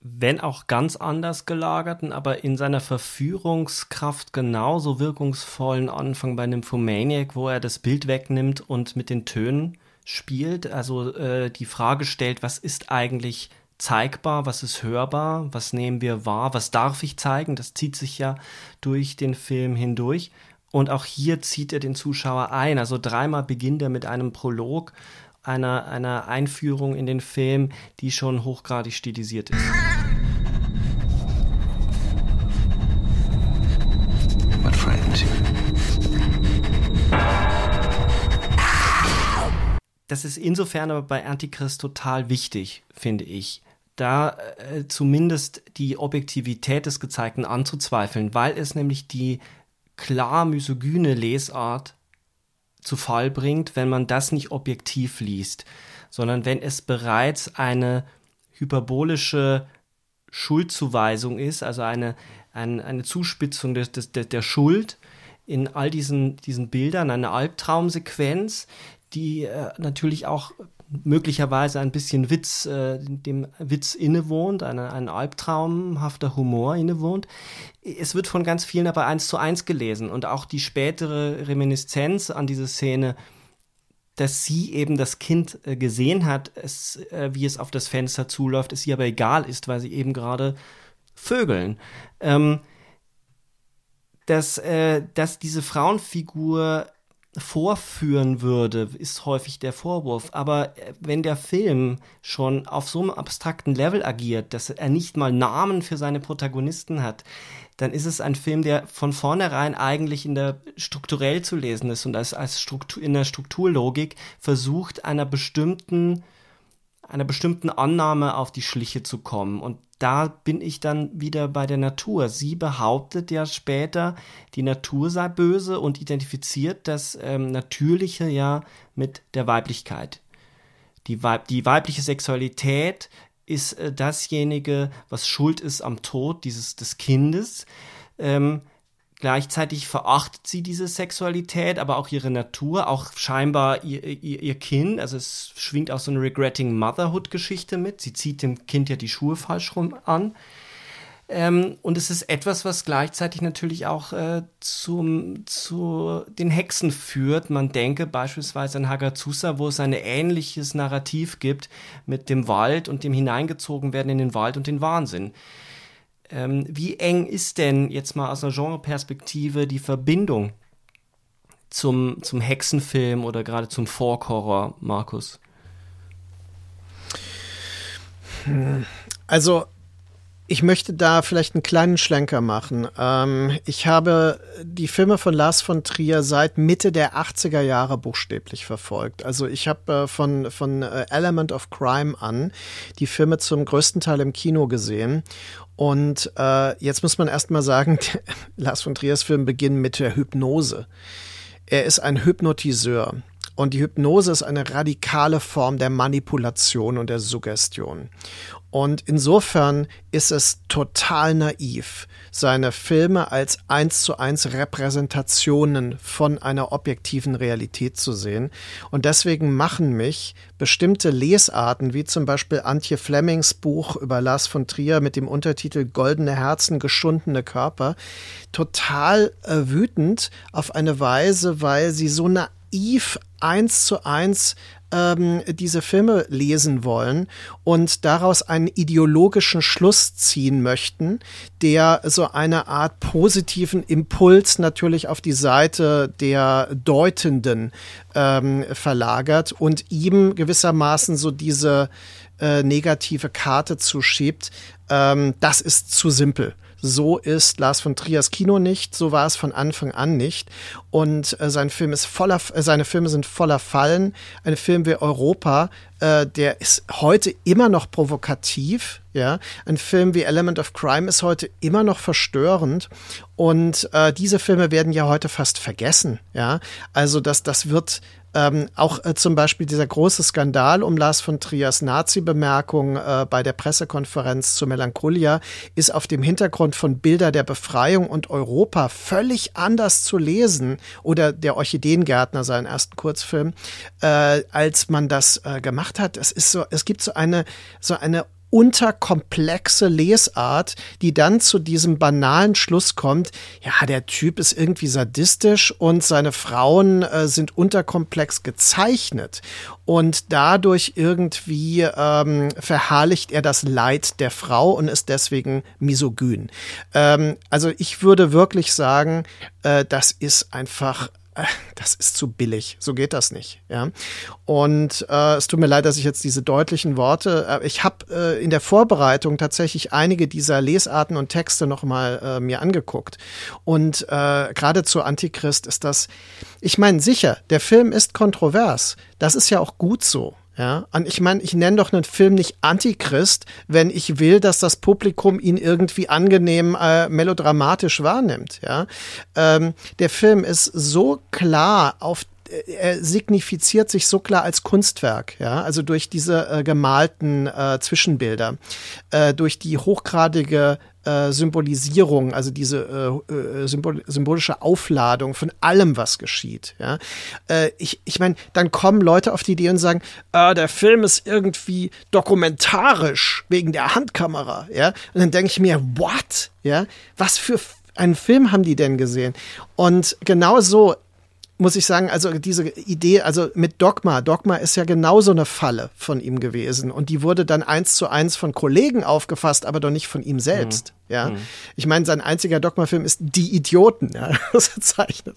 wenn auch ganz anders gelagerten, aber in seiner Verführungskraft genauso wirkungsvollen Anfang bei Nymphomaniac, wo er das Bild wegnimmt und mit den Tönen spielt, also äh, die Frage stellt, was ist eigentlich zeigbar, was ist hörbar, was nehmen wir wahr, was darf ich zeigen, das zieht sich ja durch den Film hindurch. Und auch hier zieht er den Zuschauer ein. Also dreimal beginnt er mit einem Prolog, einer, einer Einführung in den Film, die schon hochgradig stilisiert ist. Das ist insofern aber bei Antichrist total wichtig, finde ich, da äh, zumindest die Objektivität des Gezeigten anzuzweifeln, weil es nämlich die klar misogyne Lesart zu Fall bringt, wenn man das nicht objektiv liest, sondern wenn es bereits eine hyperbolische Schuldzuweisung ist, also eine, eine, eine Zuspitzung des, des, der Schuld in all diesen, diesen Bildern, eine Albtraumsequenz, die äh, natürlich auch möglicherweise ein bisschen Witz, äh, dem Witz innewohnt, eine, ein albtraumhafter Humor innewohnt. Es wird von ganz vielen aber eins zu eins gelesen und auch die spätere Reminiszenz an diese Szene, dass sie eben das Kind äh, gesehen hat, es, äh, wie es auf das Fenster zuläuft, es ihr aber egal ist, weil sie eben gerade vögeln. Ähm, dass, äh, dass diese Frauenfigur vorführen würde, ist häufig der Vorwurf. Aber äh, wenn der Film schon auf so einem abstrakten Level agiert, dass er nicht mal Namen für seine Protagonisten hat, dann ist es ein Film, der von vornherein eigentlich in der strukturell zu lesen ist und als, als Struktur, in der Strukturlogik versucht, einer bestimmten einer bestimmten Annahme auf die Schliche zu kommen. Und da bin ich dann wieder bei der Natur. Sie behauptet ja später, die Natur sei böse und identifiziert das ähm, Natürliche ja mit der Weiblichkeit. Die, Weib die weibliche Sexualität ist äh, dasjenige, was schuld ist am Tod dieses des Kindes. Ähm, Gleichzeitig verachtet sie diese Sexualität, aber auch ihre Natur, auch scheinbar ihr, ihr, ihr Kind. Also es schwingt auch so eine Regretting Motherhood-Geschichte mit. Sie zieht dem Kind ja die Schuhe falsch rum an. Ähm, und es ist etwas, was gleichzeitig natürlich auch äh, zum, zu den Hexen führt. Man denke beispielsweise an Hagazusa, wo es ein ähnliches Narrativ gibt mit dem Wald und dem Hineingezogenwerden in den Wald und den Wahnsinn. Ähm, wie eng ist denn jetzt mal aus einer Genreperspektive die Verbindung zum, zum Hexenfilm oder gerade zum Folk-Horror, Markus? Also ich möchte da vielleicht einen kleinen Schlenker machen. Ähm, ich habe die Filme von Lars von Trier seit Mitte der 80er Jahre buchstäblich verfolgt. Also ich habe äh, von, von äh, Element of Crime an die Filme zum größten Teil im Kino gesehen. Und äh, jetzt muss man erstmal sagen, Lars von Triers Film beginnt mit der Hypnose. Er ist ein Hypnotiseur. Und die Hypnose ist eine radikale Form der Manipulation und der Suggestion. Und insofern ist es total naiv, seine Filme als eins zu eins Repräsentationen von einer objektiven Realität zu sehen. Und deswegen machen mich bestimmte Lesarten, wie zum Beispiel Antje Flemings Buch über Lars von Trier mit dem Untertitel Goldene Herzen, geschundene Körper, total äh, wütend auf eine Weise, weil sie so naiv eins zu eins ähm, diese Filme lesen wollen und daraus einen ideologischen Schluss ziehen möchten, der so eine Art positiven Impuls natürlich auf die Seite der Deutenden ähm, verlagert und ihm gewissermaßen so diese äh, negative Karte zuschiebt. Ähm, das ist zu simpel. So ist Lars von Triers Kino nicht, so war es von Anfang an nicht. Und äh, sein Film ist voller, äh, seine Filme sind voller Fallen. Ein Film wie Europa, äh, der ist heute immer noch provokativ. Ja, ein Film wie Element of Crime ist heute immer noch verstörend. Und äh, diese Filme werden ja heute fast vergessen. Ja, also das, das wird ähm, auch äh, zum Beispiel dieser große Skandal um Lars von Triers Nazi-Bemerkung äh, bei der Pressekonferenz zu Melancholia ist auf dem Hintergrund von Bilder der Befreiung und Europa völlig anders zu lesen oder der Orchideengärtner, seinen ersten Kurzfilm, äh, als man das äh, gemacht hat. Es ist so, es gibt so eine, so eine unterkomplexe Lesart, die dann zu diesem banalen Schluss kommt, ja, der Typ ist irgendwie sadistisch und seine Frauen äh, sind unterkomplex gezeichnet und dadurch irgendwie ähm, verherrlicht er das Leid der Frau und ist deswegen misogyn. Ähm, also ich würde wirklich sagen, äh, das ist einfach das ist zu billig. So geht das nicht. Ja. Und äh, es tut mir leid, dass ich jetzt diese deutlichen Worte. Äh, ich habe äh, in der Vorbereitung tatsächlich einige dieser Lesarten und Texte noch mal äh, mir angeguckt. Und äh, gerade zu Antichrist ist das. Ich meine, sicher, der Film ist kontrovers. Das ist ja auch gut so. Ja, und ich meine, ich nenne doch einen Film nicht Antichrist, wenn ich will, dass das Publikum ihn irgendwie angenehm äh, melodramatisch wahrnimmt. Ja, ähm, der Film ist so klar auf er signifiziert sich so klar als Kunstwerk, ja, also durch diese äh, gemalten äh, Zwischenbilder, äh, durch die hochgradige äh, Symbolisierung, also diese äh, äh, symbol symbolische Aufladung von allem, was geschieht. Ja? Äh, ich ich meine, dann kommen Leute auf die Idee und sagen, äh, der Film ist irgendwie dokumentarisch wegen der Handkamera. Ja? Und dann denke ich mir, what? Ja? Was für einen Film haben die denn gesehen? Und genau so muss ich sagen, also diese Idee, also mit Dogma, Dogma ist ja genauso eine Falle von ihm gewesen und die wurde dann eins zu eins von Kollegen aufgefasst, aber doch nicht von ihm selbst. Ja, mhm. ich meine, sein einziger Dogma-Film ist Die Idioten, ja, das zeichnet.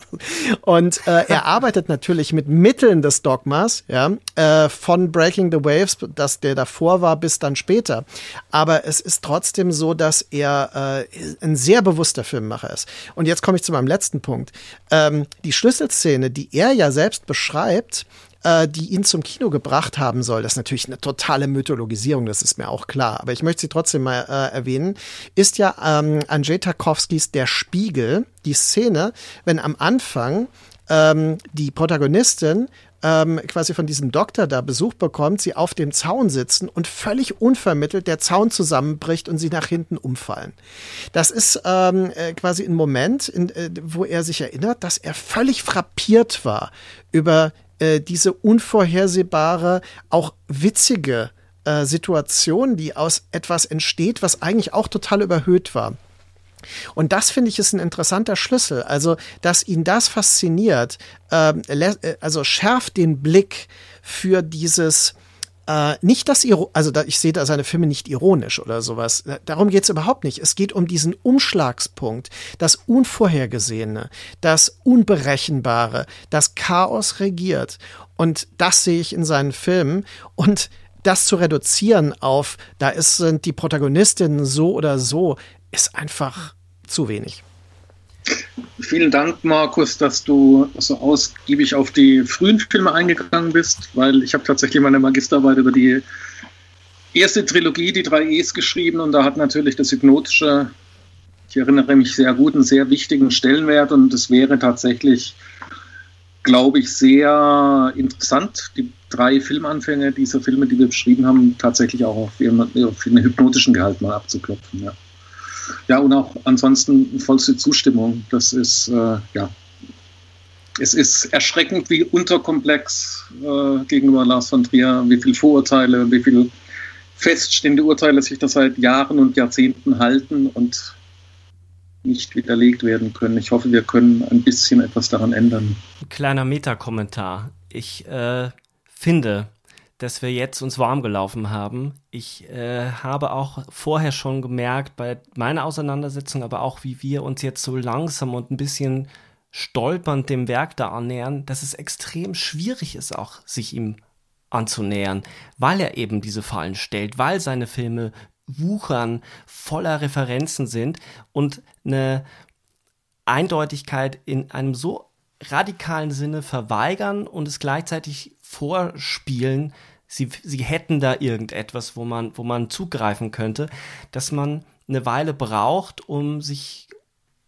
Und äh, er arbeitet natürlich mit Mitteln des Dogmas, ja, äh, von Breaking the Waves, dass der davor war, bis dann später. Aber es ist trotzdem so, dass er äh, ein sehr bewusster Filmemacher ist. Und jetzt komme ich zu meinem letzten Punkt. Ähm, die Schlüsselszene, die er ja selbst beschreibt, äh, die ihn zum Kino gebracht haben soll. Das ist natürlich eine totale Mythologisierung, das ist mir auch klar. Aber ich möchte sie trotzdem mal äh, erwähnen. Ist ja ähm, Andrzej Tarkowskis Der Spiegel, die Szene, wenn am Anfang ähm, die Protagonistin ähm, quasi von diesem Doktor da Besuch bekommt, sie auf dem Zaun sitzen und völlig unvermittelt der Zaun zusammenbricht und sie nach hinten umfallen. Das ist ähm, äh, quasi ein Moment, in, äh, wo er sich erinnert, dass er völlig frappiert war über äh, diese unvorhersehbare, auch witzige äh, Situation, die aus etwas entsteht, was eigentlich auch total überhöht war. Und das finde ich ist ein interessanter Schlüssel. Also, dass ihn das fasziniert, ähm, äh, also schärft den Blick für dieses äh, nicht das, also da, ich sehe da seine Filme nicht ironisch oder sowas. Darum geht es überhaupt nicht. Es geht um diesen Umschlagspunkt, das Unvorhergesehene, das Unberechenbare, das Chaos regiert. Und das sehe ich in seinen Filmen. Und das zu reduzieren auf, da ist, sind die Protagonistinnen so oder so, ist einfach zu wenig. Vielen Dank, Markus, dass du so ausgiebig auf die frühen Filme eingegangen bist, weil ich habe tatsächlich meine Magisterarbeit über die erste Trilogie, die drei E's, geschrieben und da hat natürlich das Hypnotische, ich erinnere mich sehr gut, einen sehr wichtigen Stellenwert und es wäre tatsächlich, glaube ich, sehr interessant, die drei Filmanfänge dieser Filme, die wir beschrieben haben, tatsächlich auch auf ihren, auf ihren hypnotischen Gehalt mal abzuklopfen. Ja. Ja, und auch ansonsten vollste Zustimmung. Das ist, äh, ja, es ist erschreckend, wie unterkomplex äh, gegenüber Lars von Trier, wie viele Vorurteile, wie viele feststehende Urteile sich da seit Jahren und Jahrzehnten halten und nicht widerlegt werden können. Ich hoffe, wir können ein bisschen etwas daran ändern. Ein kleiner Metakommentar. Ich äh, finde, dass wir jetzt uns warm gelaufen haben. Ich äh, habe auch vorher schon gemerkt, bei meiner Auseinandersetzung, aber auch wie wir uns jetzt so langsam und ein bisschen stolpernd dem Werk da annähern, dass es extrem schwierig ist, auch sich ihm anzunähern, weil er eben diese Fallen stellt, weil seine Filme wuchern, voller Referenzen sind und eine Eindeutigkeit in einem so radikalen Sinne verweigern und es gleichzeitig vorspielen, sie, sie hätten da irgendetwas, wo man, wo man zugreifen könnte, dass man eine Weile braucht, um sich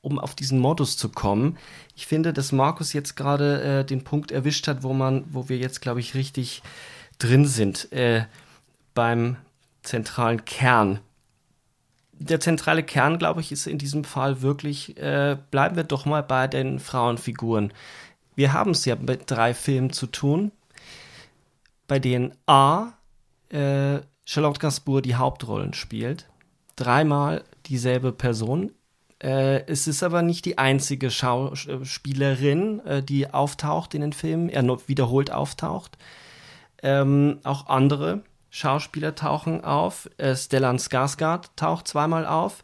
um auf diesen Modus zu kommen. Ich finde, dass Markus jetzt gerade äh, den Punkt erwischt hat, wo man, wo wir jetzt, glaube ich, richtig drin sind äh, beim zentralen Kern. Der zentrale Kern, glaube ich, ist in diesem Fall wirklich, äh, bleiben wir doch mal bei den Frauenfiguren. Wir haben es ja mit drei Filmen zu tun, bei denen A. Äh, Charlotte Gainsbourg die Hauptrollen spielt. Dreimal dieselbe Person. Äh, es ist aber nicht die einzige Schauspielerin, äh, die auftaucht in den Filmen, er wiederholt auftaucht. Ähm, auch andere Schauspieler tauchen auf. Äh, Stellan Skarsgård taucht zweimal auf.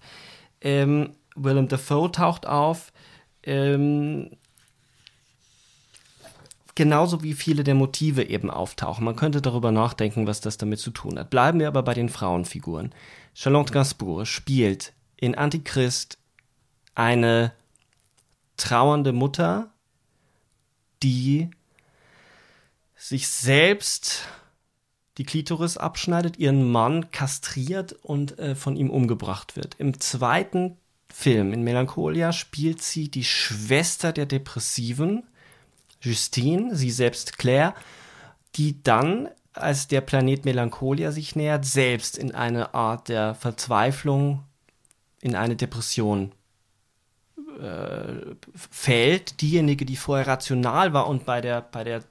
Ähm, Willem Dafoe taucht auf. Ähm, genauso wie viele der Motive eben auftauchen. Man könnte darüber nachdenken, was das damit zu tun hat. Bleiben wir aber bei den Frauenfiguren. Charlotte Gainsbourg spielt in Antichrist eine trauernde Mutter, die sich selbst die Klitoris abschneidet, ihren Mann kastriert und äh, von ihm umgebracht wird. Im zweiten Film, in Melancholia, spielt sie die Schwester der Depressiven, Justine, sie selbst Claire, die dann, als der Planet Melancholia sich nähert, selbst in eine Art der Verzweiflung, in eine Depression äh, fällt. Diejenige, die vorher rational war und bei der, bei der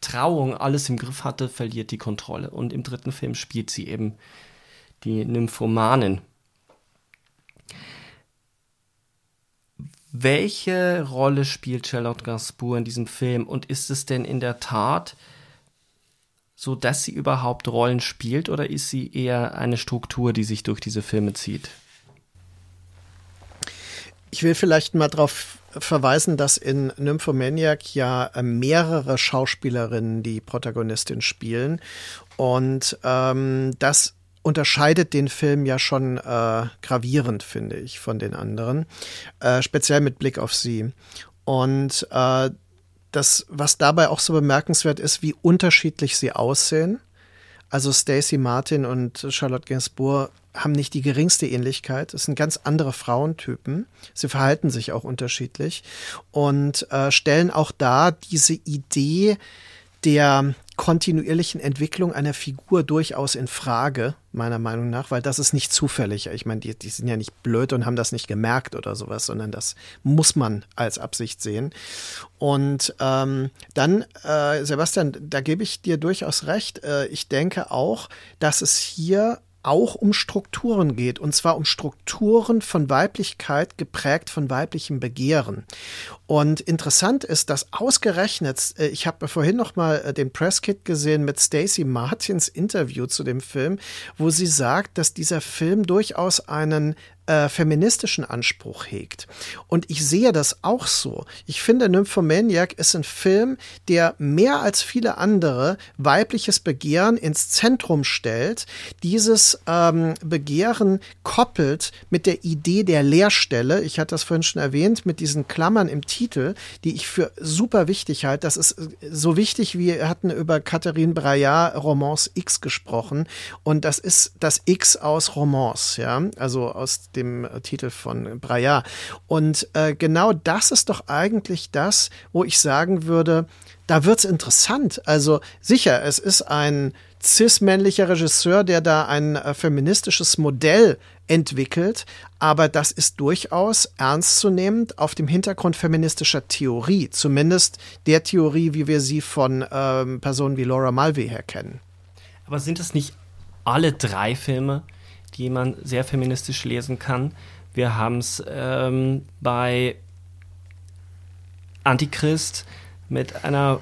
Trauung alles im Griff hatte, verliert die Kontrolle. Und im dritten Film spielt sie eben die Nymphomanin. Welche Rolle spielt Charlotte Gainsbourg in diesem Film und ist es denn in der Tat so, dass sie überhaupt Rollen spielt oder ist sie eher eine Struktur, die sich durch diese Filme zieht? Ich will vielleicht mal darauf verweisen, dass in Nymphomaniac ja äh, mehrere Schauspielerinnen die Protagonistin spielen. Und ähm, das unterscheidet den Film ja schon äh, gravierend, finde ich, von den anderen. Äh, speziell mit Blick auf sie. Und äh, das, was dabei auch so bemerkenswert ist, wie unterschiedlich sie aussehen. Also Stacey Martin und Charlotte Gainsbourg haben nicht die geringste Ähnlichkeit. Es sind ganz andere Frauentypen. Sie verhalten sich auch unterschiedlich und äh, stellen auch da diese Idee der kontinuierlichen Entwicklung einer Figur durchaus in Frage, meiner Meinung nach, weil das ist nicht zufällig. Ich meine, die, die sind ja nicht blöd und haben das nicht gemerkt oder sowas, sondern das muss man als Absicht sehen. Und ähm, dann, äh, Sebastian, da gebe ich dir durchaus recht. Äh, ich denke auch, dass es hier auch um Strukturen geht, und zwar um Strukturen von Weiblichkeit geprägt von weiblichem Begehren. Und interessant ist, dass ausgerechnet, äh, ich habe vorhin noch mal äh, den Presskit gesehen mit Stacey Martins Interview zu dem Film, wo sie sagt, dass dieser Film durchaus einen äh, feministischen Anspruch hegt. Und ich sehe das auch so. Ich finde, Nymphomaniac ist ein Film, der mehr als viele andere weibliches Begehren ins Zentrum stellt, dieses ähm, Begehren koppelt mit der Idee der Leerstelle. Ich hatte das vorhin schon erwähnt, mit diesen Klammern im Titel, die ich für super wichtig halte. Das ist äh, so wichtig, wir hatten über Catherine Braillard Romance X gesprochen. Und das ist das X aus Romance, ja, also aus dem äh, Titel von Braillard. Und äh, genau das ist doch eigentlich das, wo ich sagen würde, da wird's interessant. Also sicher, es ist ein cis-männlicher Regisseur, der da ein äh, feministisches Modell entwickelt, aber das ist durchaus ernstzunehmend auf dem Hintergrund feministischer Theorie, zumindest der Theorie, wie wir sie von ähm, Personen wie Laura Mulvey her kennen. Aber sind es nicht alle drei Filme, die man sehr feministisch lesen kann. Wir haben es ähm, bei Antichrist mit einer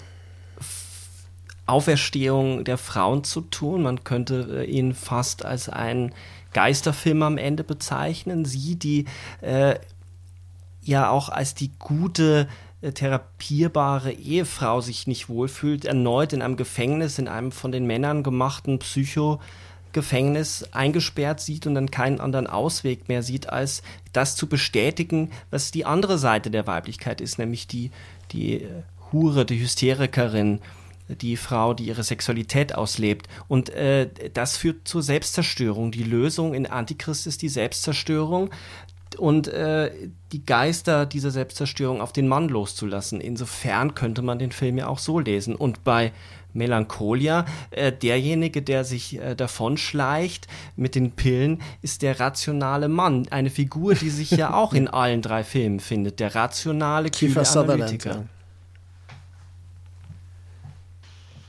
Auferstehung der Frauen zu tun. Man könnte äh, ihn fast als einen Geisterfilm am Ende bezeichnen. Sie, die äh, ja auch als die gute äh, therapierbare Ehefrau sich nicht wohlfühlt, erneut in einem Gefängnis, in einem von den Männern gemachten Psycho- Gefängnis eingesperrt sieht und dann keinen anderen Ausweg mehr sieht, als das zu bestätigen, was die andere Seite der Weiblichkeit ist, nämlich die, die äh, Hure, die Hysterikerin, die Frau, die ihre Sexualität auslebt. Und äh, das führt zur Selbstzerstörung. Die Lösung in Antichrist ist die Selbstzerstörung und äh, die Geister dieser Selbstzerstörung auf den Mann loszulassen. Insofern könnte man den Film ja auch so lesen. Und bei Melancholia. Äh, derjenige, der sich äh, davonschleicht mit den Pillen, ist der rationale Mann. Eine Figur, die sich ja auch in allen drei Filmen findet. Der rationale Kiefer Analytiker.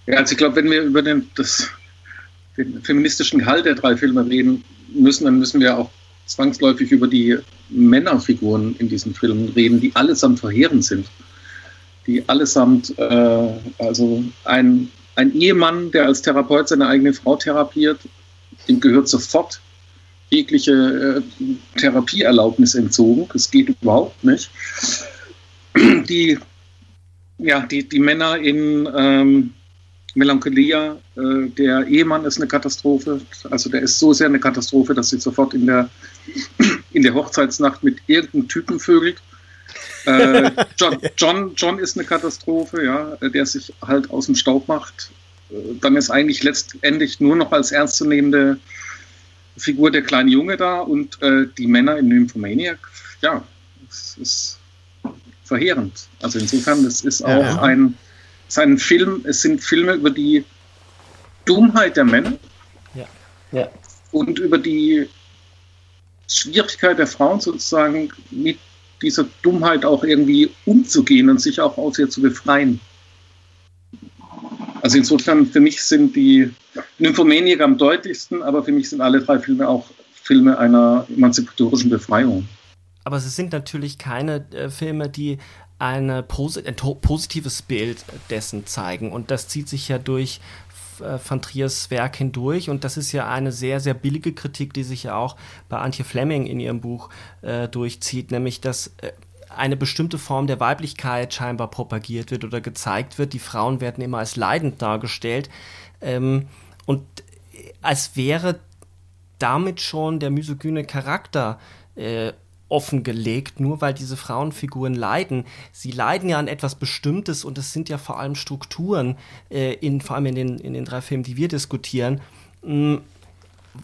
Ja, also ich glaube, wenn wir über den, das, den feministischen Gehalt der drei Filme reden müssen, dann müssen wir auch zwangsläufig über die Männerfiguren in diesen Filmen reden, die allesamt verheerend sind die allesamt, äh, also ein, ein Ehemann, der als Therapeut seine eigene Frau therapiert, dem gehört sofort jegliche äh, Therapieerlaubnis entzogen. Das geht überhaupt nicht. Die, ja, die, die Männer in ähm, Melancholia, äh, der Ehemann ist eine Katastrophe. Also der ist so sehr eine Katastrophe, dass sie sofort in der, in der Hochzeitsnacht mit irgendeinem Typen vögelt. Äh, John, John, John ist eine Katastrophe, ja, der sich halt aus dem Staub macht. Äh, dann ist eigentlich letztendlich nur noch als ernstzunehmende Figur der kleine Junge da und äh, die Männer in Nymphomaniac, ja, es ist verheerend. Also insofern, das ist auch ja. ein, ist ein Film, es sind Filme über die Dummheit der Männer ja. Ja. und über die Schwierigkeit der Frauen sozusagen mit dieser Dummheit auch irgendwie umzugehen und sich auch aus ihr zu befreien. Also insofern, für mich sind die Nymphomaniac am deutlichsten, aber für mich sind alle drei Filme auch Filme einer emanzipatorischen Befreiung. Aber es sind natürlich keine äh, Filme, die eine ein positives Bild dessen zeigen. Und das zieht sich ja durch äh, von Triers Werk hindurch. Und das ist ja eine sehr, sehr billige Kritik, die sich ja auch bei Antje Fleming in ihrem Buch äh, durchzieht, nämlich dass äh, eine bestimmte Form der Weiblichkeit scheinbar propagiert wird oder gezeigt wird. Die Frauen werden immer als leidend dargestellt. Ähm, und als wäre damit schon der misogyne Charakter äh, offengelegt, nur weil diese Frauenfiguren leiden. Sie leiden ja an etwas Bestimmtes und es sind ja vor allem Strukturen, äh, in, vor allem in den, in den drei Filmen, die wir diskutieren, mh,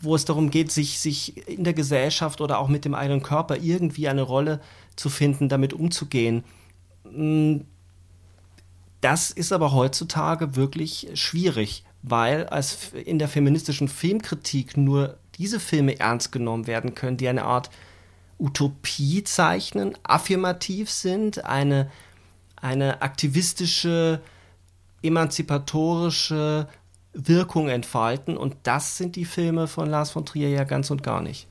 wo es darum geht, sich, sich in der Gesellschaft oder auch mit dem eigenen Körper irgendwie eine Rolle zu finden, damit umzugehen. Mh, das ist aber heutzutage wirklich schwierig, weil als in der feministischen Filmkritik nur diese Filme ernst genommen werden können, die eine Art Utopie zeichnen, affirmativ sind, eine, eine aktivistische, emanzipatorische Wirkung entfalten. Und das sind die Filme von Lars von Trier ja ganz und gar nicht.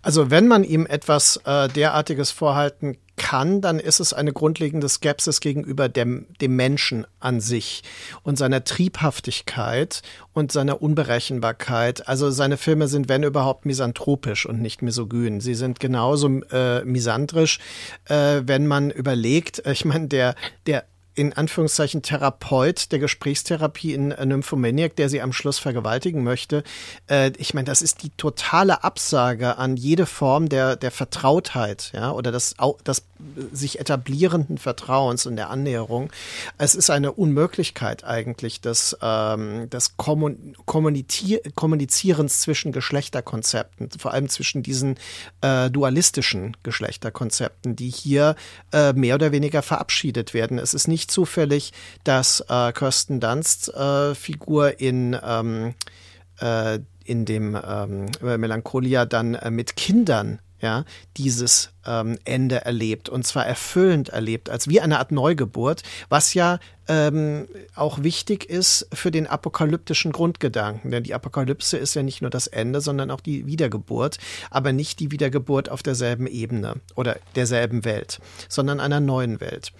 Also wenn man ihm etwas äh, derartiges vorhalten kann, dann ist es eine grundlegende Skepsis gegenüber dem, dem Menschen an sich und seiner Triebhaftigkeit und seiner Unberechenbarkeit. Also seine Filme sind, wenn überhaupt, misanthropisch und nicht misogyn. Sie sind genauso äh, misandrisch, äh, wenn man überlegt, ich meine, der, der in Anführungszeichen Therapeut der Gesprächstherapie in äh, Nymphomaniac, der sie am Schluss vergewaltigen möchte. Äh, ich meine, das ist die totale Absage an jede Form der, der Vertrautheit, ja, oder des, das sich etablierenden Vertrauens und der Annäherung. Es ist eine Unmöglichkeit eigentlich des, ähm, des Kommunizierens zwischen Geschlechterkonzepten, vor allem zwischen diesen äh, dualistischen Geschlechterkonzepten, die hier äh, mehr oder weniger verabschiedet werden. Es ist nicht zufällig, dass äh, Kirsten Dunsts äh, Figur in ähm, äh, in dem ähm, Melancholia dann äh, mit Kindern ja, dieses ähm, Ende erlebt und zwar erfüllend erlebt, als wie eine Art Neugeburt, was ja ähm, auch wichtig ist für den apokalyptischen Grundgedanken. Denn die Apokalypse ist ja nicht nur das Ende, sondern auch die Wiedergeburt, aber nicht die Wiedergeburt auf derselben Ebene oder derselben Welt, sondern einer neuen Welt.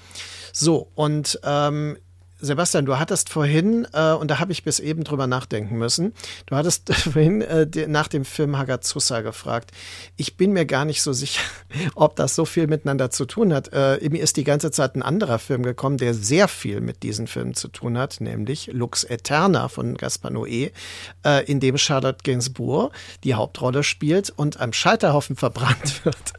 So, und ähm, Sebastian, du hattest vorhin, äh, und da habe ich bis eben drüber nachdenken müssen, du hattest vorhin äh, nach dem Film Hagazusa gefragt. Ich bin mir gar nicht so sicher, ob das so viel miteinander zu tun hat. Äh, mir ist die ganze Zeit ein anderer Film gekommen, der sehr viel mit diesen Filmen zu tun hat, nämlich Lux Eterna von Gaspar Noé, äh, in dem Charlotte Gainsbourg die Hauptrolle spielt und am Scheiterhaufen verbrannt wird.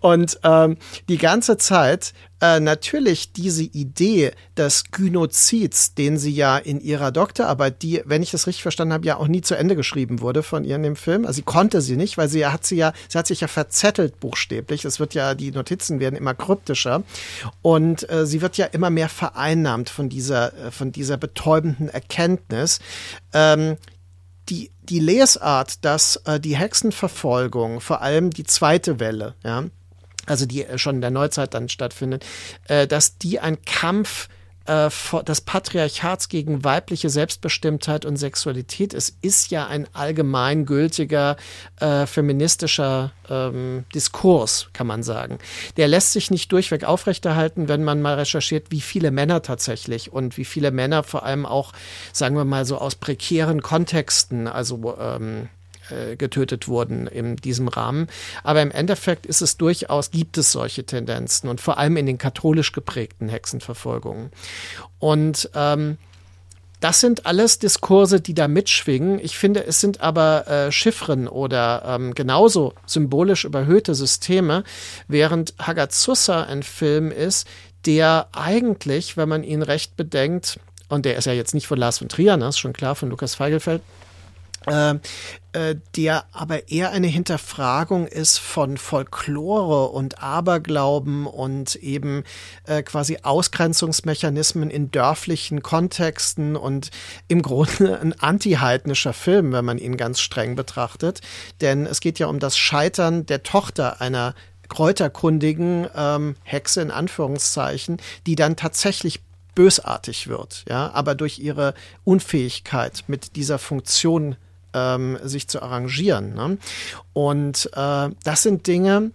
Und ähm, die ganze Zeit äh, natürlich diese Idee des Gynozids, den sie ja in ihrer Doktorarbeit, die, wenn ich das richtig verstanden habe, ja auch nie zu Ende geschrieben wurde von ihr in dem Film. Also sie konnte sie nicht, weil sie hat sie ja, sie hat sich ja verzettelt buchstäblich. Es wird ja, die Notizen werden immer kryptischer und äh, sie wird ja immer mehr vereinnahmt von dieser, äh, von dieser betäubenden Erkenntnis. Ähm, die, die Lesart, dass äh, die Hexenverfolgung, vor allem die zweite Welle, ja, also die äh, schon in der Neuzeit dann stattfindet, äh, dass die ein Kampf äh, des Patriarchats gegen weibliche Selbstbestimmtheit und Sexualität ist, ist ja ein allgemeingültiger äh, feministischer ähm, Diskurs, kann man sagen. Der lässt sich nicht durchweg aufrechterhalten, wenn man mal recherchiert, wie viele Männer tatsächlich und wie viele Männer vor allem auch, sagen wir mal so aus prekären Kontexten, also ähm, äh, getötet wurden in diesem Rahmen. Aber im Endeffekt ist es durchaus, gibt es solche Tendenzen und vor allem in den katholisch geprägten Hexenverfolgungen. Und ähm, das sind alles Diskurse, die da mitschwingen. Ich finde, es sind aber äh, Chiffren oder ähm, genauso symbolisch überhöhte Systeme, während Hagazusa ein Film ist, der eigentlich, wenn man ihn recht bedenkt, und der ist ja jetzt nicht von Lars von Trier, das ist schon klar, von Lukas Feigelfeld, der aber eher eine Hinterfragung ist von Folklore und Aberglauben und eben äh, quasi Ausgrenzungsmechanismen in dörflichen Kontexten und im Grunde ein antiheidnischer Film, wenn man ihn ganz streng betrachtet. Denn es geht ja um das Scheitern der Tochter einer kräuterkundigen ähm, Hexe in Anführungszeichen, die dann tatsächlich bösartig wird, ja, aber durch ihre Unfähigkeit mit dieser Funktion ähm, sich zu arrangieren. Ne? Und äh, das sind Dinge,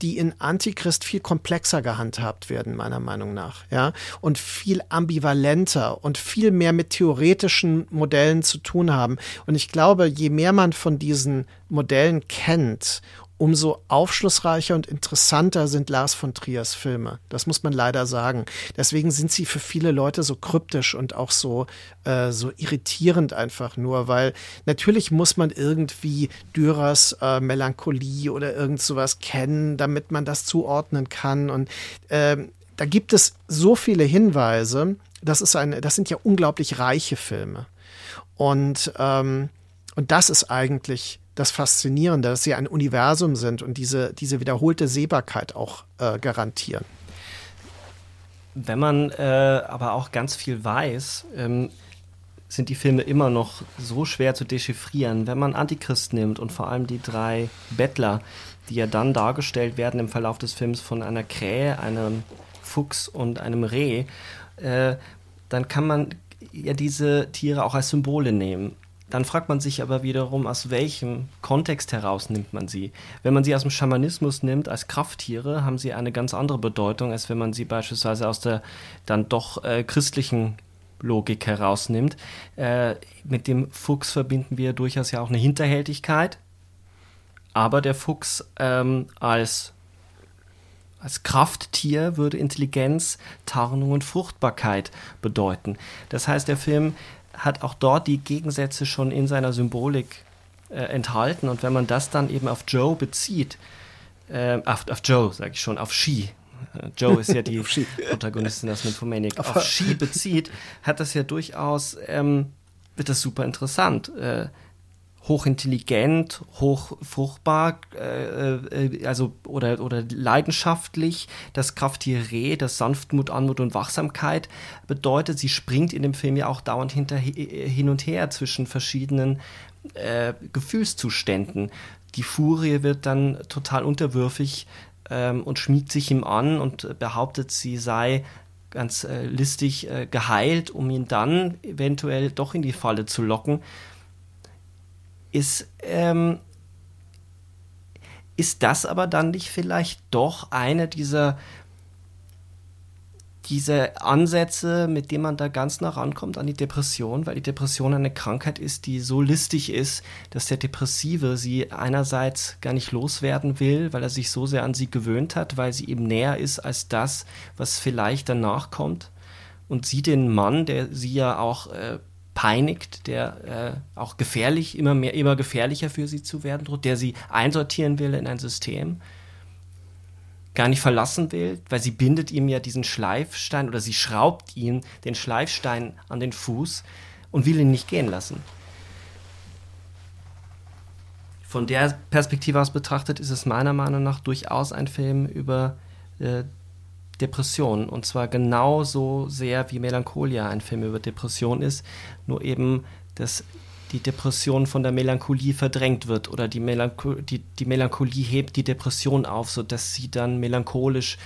die in Antichrist viel komplexer gehandhabt werden, meiner Meinung nach, ja, und viel ambivalenter und viel mehr mit theoretischen Modellen zu tun haben. Und ich glaube, je mehr man von diesen Modellen kennt umso aufschlussreicher und interessanter sind Lars von Triers Filme. Das muss man leider sagen. Deswegen sind sie für viele Leute so kryptisch und auch so, äh, so irritierend einfach nur, weil natürlich muss man irgendwie Dürers äh, Melancholie oder irgend sowas kennen, damit man das zuordnen kann. Und äh, da gibt es so viele Hinweise. Das ist eine, das sind ja unglaublich reiche Filme. Und, ähm, und das ist eigentlich das Faszinierende, dass sie ein Universum sind und diese, diese wiederholte Sehbarkeit auch äh, garantieren. Wenn man äh, aber auch ganz viel weiß, ähm, sind die Filme immer noch so schwer zu dechiffrieren. Wenn man Antichrist nimmt und vor allem die drei Bettler, die ja dann dargestellt werden im Verlauf des Films von einer Krähe, einem Fuchs und einem Reh, äh, dann kann man ja diese Tiere auch als Symbole nehmen. Dann fragt man sich aber wiederum, aus welchem Kontext heraus nimmt man sie. Wenn man sie aus dem Schamanismus nimmt als Krafttiere, haben sie eine ganz andere Bedeutung, als wenn man sie beispielsweise aus der dann doch äh, christlichen Logik herausnimmt. Äh, mit dem Fuchs verbinden wir durchaus ja auch eine Hinterhältigkeit, aber der Fuchs ähm, als als Krafttier würde Intelligenz, Tarnung und Fruchtbarkeit bedeuten. Das heißt, der Film hat auch dort die Gegensätze schon in seiner Symbolik äh, enthalten. Und wenn man das dann eben auf Joe bezieht, äh, auf, auf Joe, sage ich schon, auf She, äh, Joe ist ja die Protagonistin aus Nymphomaniac, auf, auf She bezieht, hat das ja durchaus, ähm, wird das super interessant. Äh, hochintelligent, hochfruchtbar, äh, äh, also oder, oder leidenschaftlich. Das Krafttier Reh, das Sanftmut, Anmut und Wachsamkeit bedeutet, sie springt in dem Film ja auch dauernd hinter, hin und her zwischen verschiedenen äh, Gefühlszuständen. Die Furie wird dann total unterwürfig ähm, und schmiegt sich ihm an und behauptet, sie sei ganz äh, listig äh, geheilt, um ihn dann eventuell doch in die Falle zu locken ist, ähm, ist das aber dann nicht vielleicht doch eine dieser, diese Ansätze, mit denen man da ganz nah rankommt an die Depression, weil die Depression eine Krankheit ist, die so listig ist, dass der Depressive sie einerseits gar nicht loswerden will, weil er sich so sehr an sie gewöhnt hat, weil sie ihm näher ist als das, was vielleicht danach kommt. Und sie den Mann, der sie ja auch äh, peinigt, der äh, auch gefährlich, immer mehr, immer gefährlicher für sie zu werden droht, der sie einsortieren will in ein System, gar nicht verlassen will, weil sie bindet ihm ja diesen Schleifstein oder sie schraubt ihm den Schleifstein an den Fuß und will ihn nicht gehen lassen. Von der Perspektive aus betrachtet ist es meiner Meinung nach durchaus ein Film über äh, Depression. Und zwar genauso sehr wie Melancholia ein Film über Depression ist, nur eben, dass die Depression von der Melancholie verdrängt wird oder die, Melancho die, die Melancholie hebt die Depression auf, sodass sie dann melancholisch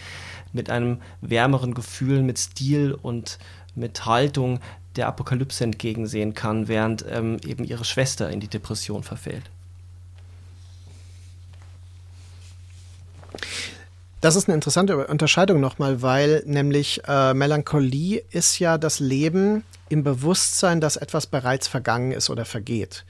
mit einem wärmeren Gefühl, mit Stil und mit Haltung der Apokalypse entgegensehen kann, während ähm, eben ihre Schwester in die Depression verfällt. Das ist eine interessante Unterscheidung nochmal, weil nämlich äh, Melancholie ist ja das Leben im Bewusstsein, dass etwas bereits vergangen ist oder vergeht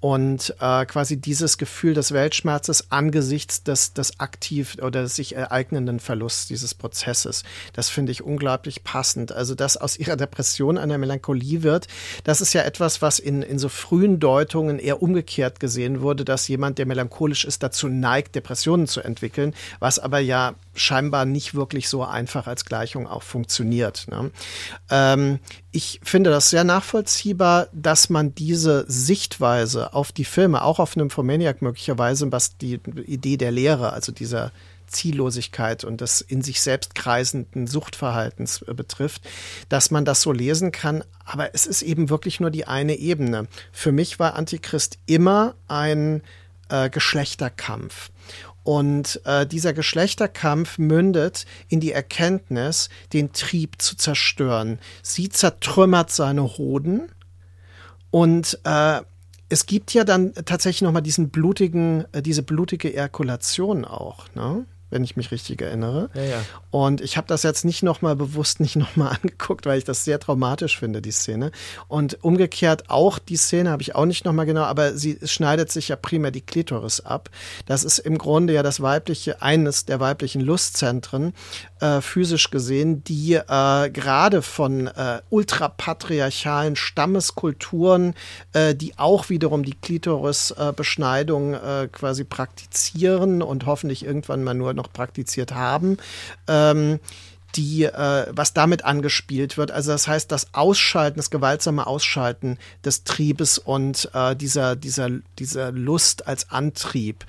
und äh, quasi dieses Gefühl des Weltschmerzes angesichts des, des aktiv oder des sich ereignenden Verlusts dieses Prozesses. Das finde ich unglaublich passend. Also, dass aus ihrer Depression eine Melancholie wird, das ist ja etwas, was in, in so frühen Deutungen eher umgekehrt gesehen wurde, dass jemand, der melancholisch ist, dazu neigt, Depressionen zu entwickeln, was aber ja scheinbar nicht wirklich so einfach als Gleichung auch funktioniert. Ne? Ähm, ich finde das sehr nachvollziehbar, dass man diese Sichtweise auf die Filme, auch auf Nymphomaniac möglicherweise, was die Idee der Lehre, also dieser Ziellosigkeit und des in sich selbst kreisenden Suchtverhaltens äh, betrifft, dass man das so lesen kann. Aber es ist eben wirklich nur die eine Ebene. Für mich war Antichrist immer ein äh, Geschlechterkampf. Und äh, dieser Geschlechterkampf mündet in die Erkenntnis, den Trieb zu zerstören. Sie zertrümmert seine Hoden und äh, es gibt ja dann tatsächlich noch mal diesen blutigen, äh, diese blutige Erkulation auch. Ne? Wenn ich mich richtig erinnere. Ja, ja. Und ich habe das jetzt nicht nochmal bewusst nicht nochmal angeguckt, weil ich das sehr traumatisch finde, die Szene. Und umgekehrt auch die Szene habe ich auch nicht nochmal genau, aber sie schneidet sich ja primär die Klitoris ab. Das ist im Grunde ja das weibliche, eines der weiblichen Lustzentren, äh, physisch gesehen, die äh, gerade von äh, ultrapatriarchalen Stammeskulturen, äh, die auch wiederum die Klitorisbeschneidung äh, quasi praktizieren und hoffentlich irgendwann mal nur noch praktiziert haben. Ähm, die, äh, was damit angespielt wird. Also das heißt, das Ausschalten, das gewaltsame Ausschalten des Triebes und äh, dieser, dieser, dieser Lust als Antrieb.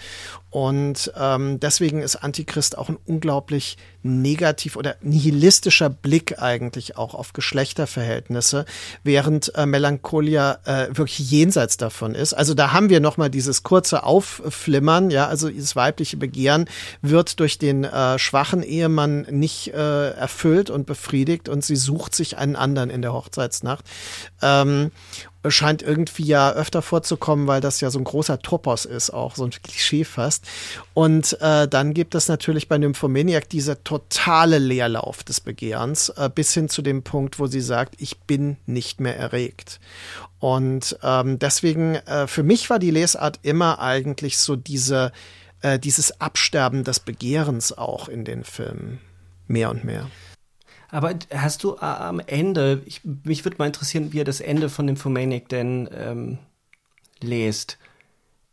Und ähm, deswegen ist Antichrist auch ein unglaublich negativ oder nihilistischer Blick eigentlich auch auf Geschlechterverhältnisse, während äh, Melancholia äh, wirklich jenseits davon ist. Also da haben wir nochmal dieses kurze Aufflimmern, ja, also dieses weibliche Begehren wird durch den äh, schwachen Ehemann nicht äh, erfüllt und befriedigt und sie sucht sich einen anderen in der Hochzeitsnacht. Ähm, scheint irgendwie ja öfter vorzukommen, weil das ja so ein großer Topos ist, auch so ein Klischee fast. Und äh, dann gibt es natürlich bei Nymphomaniac diese totale Leerlauf des Begehrens, äh, bis hin zu dem Punkt, wo sie sagt, ich bin nicht mehr erregt. Und ähm, deswegen, äh, für mich war die Lesart immer eigentlich so diese, äh, dieses Absterben des Begehrens auch in den Filmen. Mehr und mehr. Aber hast du äh, am Ende, ich, mich würde mal interessieren, wie er das Ende von Nymphomaniac denn ähm, lest.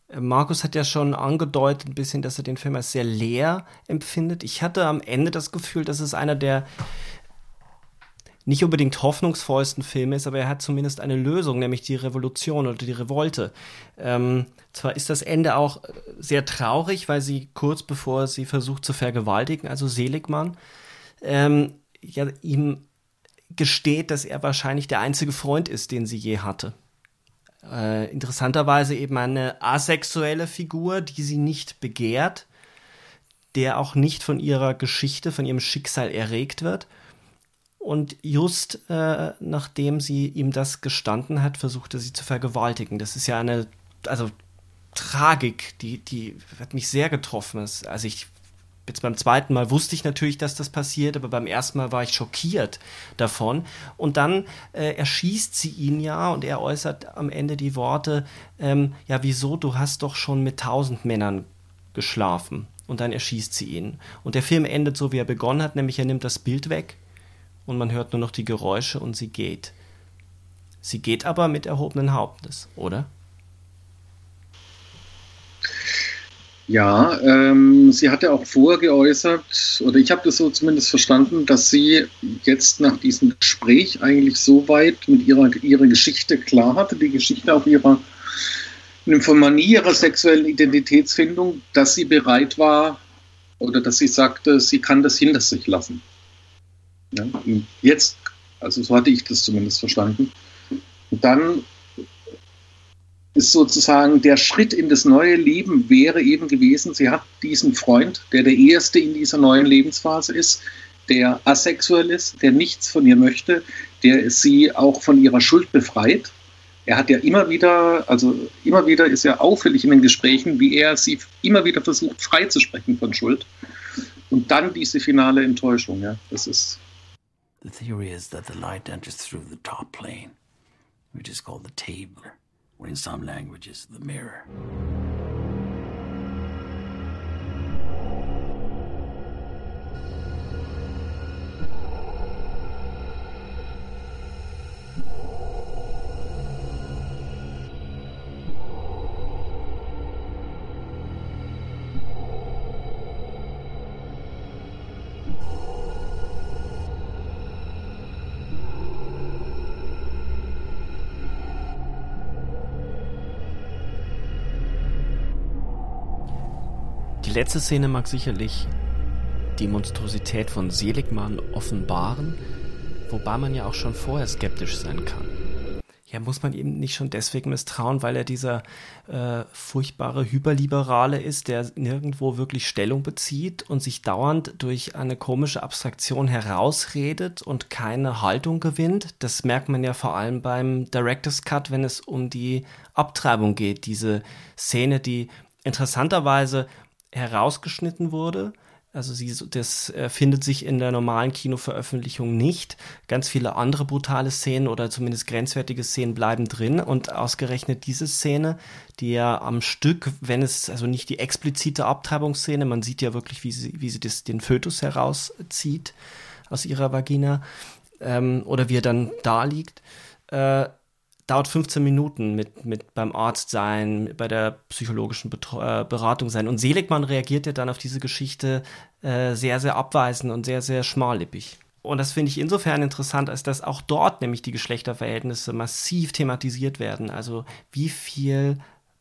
Äh, Markus hat ja schon angedeutet ein bisschen, dass er den Film als sehr leer empfindet. Ich hatte am Ende das Gefühl, dass es einer der nicht unbedingt hoffnungsvollsten Filme ist, aber er hat zumindest eine Lösung, nämlich die Revolution oder die Revolte. Ähm, zwar ist das Ende auch sehr traurig, weil sie kurz bevor sie versucht zu vergewaltigen, also Seligmann, ähm, ja, ihm gesteht, dass er wahrscheinlich der einzige Freund ist, den sie je hatte. Äh, interessanterweise eben eine asexuelle Figur, die sie nicht begehrt, der auch nicht von ihrer Geschichte, von ihrem Schicksal erregt wird. Und just äh, nachdem sie ihm das gestanden hat, versuchte sie zu vergewaltigen. Das ist ja eine, also Tragik, die, die hat mich sehr getroffen. Also ich jetzt beim zweiten Mal wusste ich natürlich, dass das passiert, aber beim ersten Mal war ich schockiert davon. Und dann äh, erschießt sie ihn ja und er äußert am Ende die Worte, ähm, ja, wieso, du hast doch schon mit tausend Männern geschlafen. Und dann erschießt sie ihn. Und der Film endet so, wie er begonnen hat, nämlich er nimmt das Bild weg und man hört nur noch die Geräusche und sie geht. Sie geht aber mit erhobenen Hauptes, oder? Ja, ähm, sie hatte auch vorgeäußert, oder ich habe das so zumindest verstanden, dass sie jetzt nach diesem Gespräch eigentlich so weit mit ihrer, ihrer Geschichte klar hatte, die Geschichte auch ihrer Nymphomanie, ihrer sexuellen Identitätsfindung, dass sie bereit war oder dass sie sagte, sie kann das hinter sich lassen. Ja, jetzt, also so hatte ich das zumindest verstanden. Und dann ist sozusagen der Schritt in das neue Leben wäre eben gewesen, sie hat diesen Freund, der der erste in dieser neuen Lebensphase ist, der asexuell ist, der nichts von ihr möchte, der sie auch von ihrer Schuld befreit. Er hat ja immer wieder, also immer wieder ist er auffällig in den Gesprächen, wie er sie immer wieder versucht freizusprechen von Schuld. Und dann diese finale Enttäuschung, ja, das ist. The theory is that the light enters through the top plane, which is called the table. Or in some languages, the mirror. Letzte Szene mag sicherlich die Monstrosität von Seligmann offenbaren, wobei man ja auch schon vorher skeptisch sein kann. Ja, muss man ihm nicht schon deswegen misstrauen, weil er dieser äh, furchtbare Hyperliberale ist, der nirgendwo wirklich Stellung bezieht und sich dauernd durch eine komische Abstraktion herausredet und keine Haltung gewinnt. Das merkt man ja vor allem beim Director's Cut, wenn es um die Abtreibung geht. Diese Szene, die interessanterweise herausgeschnitten wurde, Also sie, das äh, findet sich in der normalen Kinoveröffentlichung nicht. Ganz viele andere brutale Szenen oder zumindest grenzwertige Szenen bleiben drin. Und ausgerechnet diese Szene, die ja am Stück, wenn es also nicht die explizite Abtreibungsszene, man sieht ja wirklich, wie sie, wie sie das, den Fötus herauszieht aus ihrer Vagina ähm, oder wie er dann da liegt. Äh, dauert 15 Minuten mit, mit beim Arzt sein, bei der psychologischen Betro äh, Beratung sein. Und Seligmann reagiert ja dann auf diese Geschichte äh, sehr, sehr abweisend und sehr, sehr schmallippig. Und das finde ich insofern interessant, als dass auch dort nämlich die Geschlechterverhältnisse massiv thematisiert werden. Also wie viel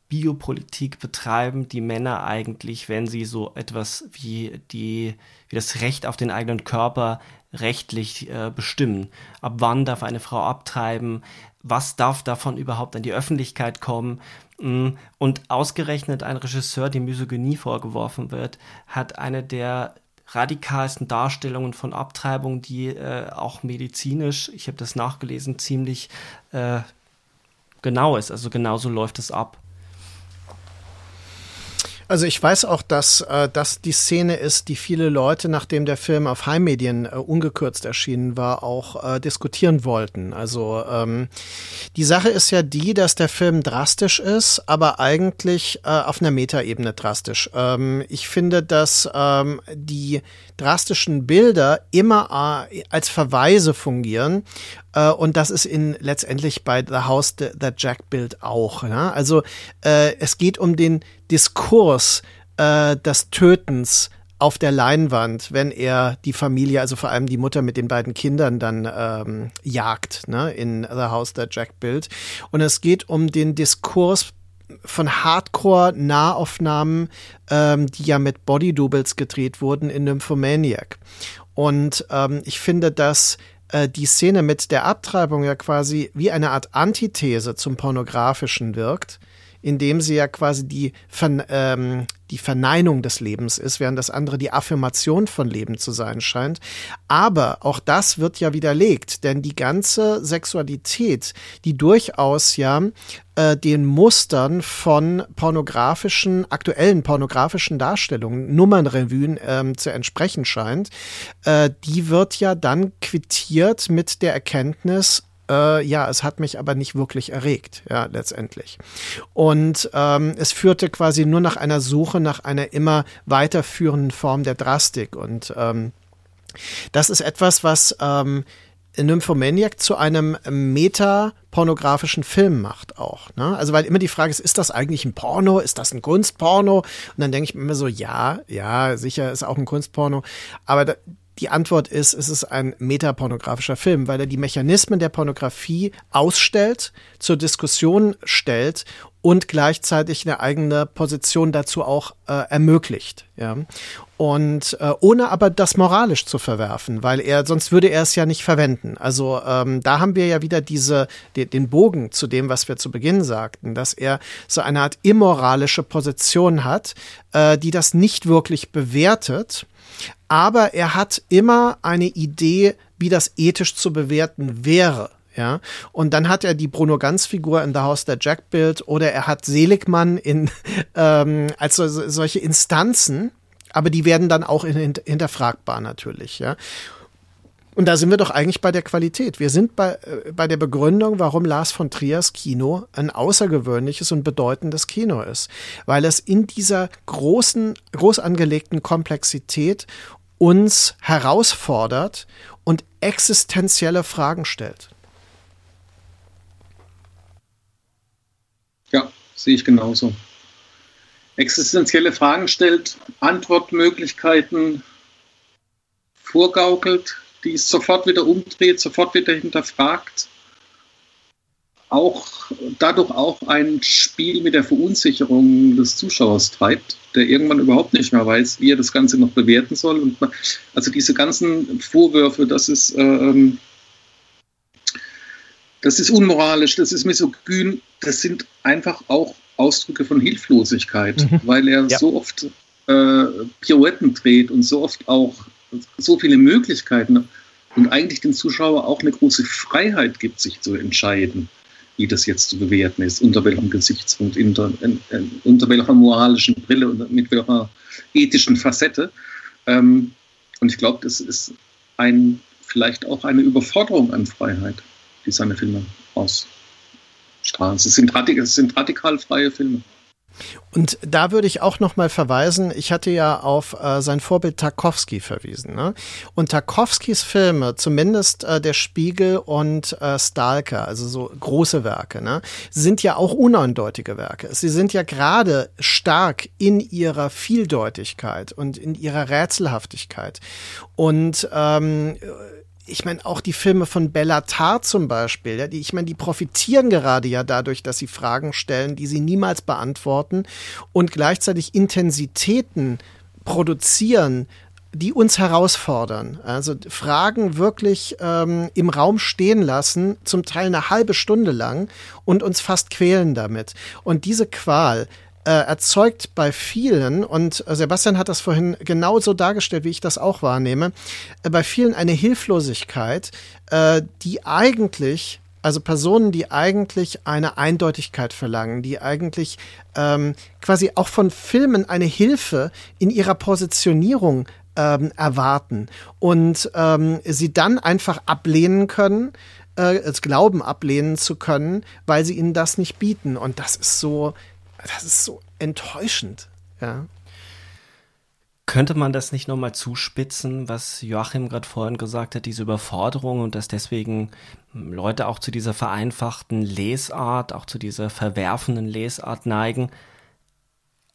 Biopolitik betreiben die Männer eigentlich, wenn sie so etwas wie die, wie das Recht auf den eigenen Körper rechtlich äh, bestimmen? Ab wann darf eine Frau abtreiben? was darf davon überhaupt an die Öffentlichkeit kommen. Mm, und ausgerechnet ein Regisseur, dem Misogynie vorgeworfen wird, hat eine der radikalsten Darstellungen von Abtreibung, die äh, auch medizinisch, ich habe das nachgelesen, ziemlich äh, genau ist. Also genauso läuft es ab. Also ich weiß auch, dass äh, das die Szene ist, die viele Leute, nachdem der Film auf Heimmedien äh, ungekürzt erschienen war, auch äh, diskutieren wollten. Also ähm, die Sache ist ja die, dass der Film drastisch ist, aber eigentlich äh, auf einer Metaebene drastisch. Ähm, ich finde, dass ähm, die drastischen Bilder immer äh, als Verweise fungieren äh, und das ist in letztendlich bei The House That Jack Built auch. Ja? Also äh, es geht um den Diskurs äh, des Tötens auf der Leinwand, wenn er die Familie, also vor allem die Mutter mit den beiden Kindern dann ähm, jagt, ne, in The House That Jack Built. Und es geht um den Diskurs von Hardcore-Nahaufnahmen, ähm, die ja mit Body-Doubles gedreht wurden in Nymphomaniac. Und ähm, ich finde, dass äh, die Szene mit der Abtreibung ja quasi wie eine Art Antithese zum Pornografischen wirkt, indem sie ja quasi die, Ver ähm, die Verneinung des Lebens ist, während das andere die Affirmation von Leben zu sein scheint. Aber auch das wird ja widerlegt, denn die ganze Sexualität, die durchaus ja äh, den Mustern von pornografischen, aktuellen pornografischen Darstellungen, Nummernrevuen ähm, zu entsprechen scheint, äh, die wird ja dann quittiert mit der Erkenntnis, äh, ja, es hat mich aber nicht wirklich erregt, ja, letztendlich. Und ähm, es führte quasi nur nach einer Suche nach einer immer weiterführenden Form der Drastik. Und ähm, das ist etwas, was ähm, Nymphomaniac zu einem meta-pornografischen Film macht auch. Ne? Also weil immer die Frage ist, ist das eigentlich ein Porno? Ist das ein Kunstporno? Und dann denke ich mir immer so, ja, ja, sicher ist auch ein Kunstporno. Aber da, die Antwort ist, es ist ein metapornografischer Film, weil er die Mechanismen der Pornografie ausstellt, zur Diskussion stellt und gleichzeitig eine eigene Position dazu auch äh, ermöglicht. Ja. Und äh, ohne aber das moralisch zu verwerfen, weil er, sonst würde er es ja nicht verwenden. Also ähm, da haben wir ja wieder diese, die, den Bogen zu dem, was wir zu Beginn sagten, dass er so eine Art immoralische Position hat, äh, die das nicht wirklich bewertet aber er hat immer eine Idee, wie das ethisch zu bewerten wäre. Ja, und dann hat er die Bruno Ganz Figur in The House der Jack Bild oder er hat Seligmann in ähm, als so, solche Instanzen, aber die werden dann auch in, hinterfragbar natürlich. Ja, und da sind wir doch eigentlich bei der Qualität. Wir sind bei, äh, bei der Begründung, warum Lars von Triers Kino ein außergewöhnliches und bedeutendes Kino ist. Weil es in dieser großen, groß angelegten Komplexität uns herausfordert und existenzielle Fragen stellt. Ja, sehe ich genauso. Existenzielle Fragen stellt, Antwortmöglichkeiten vorgaukelt, die es sofort wieder umdreht, sofort wieder hinterfragt. Auch dadurch auch ein Spiel mit der Verunsicherung des Zuschauers treibt, der irgendwann überhaupt nicht mehr weiß, wie er das Ganze noch bewerten soll. Und also diese ganzen Vorwürfe, das ist, ähm, das ist unmoralisch, das ist misogyn, das sind einfach auch Ausdrücke von Hilflosigkeit, mhm. weil er ja. so oft äh, Pirouetten dreht und so oft auch so viele Möglichkeiten und eigentlich dem Zuschauer auch eine große Freiheit gibt, sich zu entscheiden, wie das jetzt zu bewerten ist, unter welchem Gesichtspunkt, unter, unter welcher moralischen Brille und mit welcher ethischen Facette. Ähm, und ich glaube, das ist ein, vielleicht auch eine Überforderung an Freiheit, die seine Filme ausstrahlen. Es sind, es sind radikal freie Filme. Und da würde ich auch noch mal verweisen, ich hatte ja auf äh, sein Vorbild Tarkovsky verwiesen. Ne? Und Tarkovskys Filme, zumindest äh, Der Spiegel und äh, Stalker, also so große Werke, ne, sind ja auch uneindeutige Werke. Sie sind ja gerade stark in ihrer Vieldeutigkeit und in ihrer Rätselhaftigkeit. Und ähm, ich meine, auch die Filme von Bellatar zum Beispiel, ja, die, ich meine, die profitieren gerade ja dadurch, dass sie Fragen stellen, die sie niemals beantworten und gleichzeitig Intensitäten produzieren, die uns herausfordern. Also Fragen wirklich ähm, im Raum stehen lassen, zum Teil eine halbe Stunde lang und uns fast quälen damit. Und diese Qual, äh, erzeugt bei vielen, und Sebastian hat das vorhin genauso dargestellt, wie ich das auch wahrnehme, äh, bei vielen eine Hilflosigkeit, äh, die eigentlich also Personen, die eigentlich eine Eindeutigkeit verlangen, die eigentlich ähm, quasi auch von Filmen eine Hilfe in ihrer Positionierung ähm, erwarten. Und ähm, sie dann einfach ablehnen können, äh, es glauben ablehnen zu können, weil sie ihnen das nicht bieten. Und das ist so, das ist so enttäuschend, ja. Könnte man das nicht nochmal zuspitzen, was Joachim gerade vorhin gesagt hat, diese Überforderung und dass deswegen Leute auch zu dieser vereinfachten Lesart, auch zu dieser verwerfenden Lesart neigen?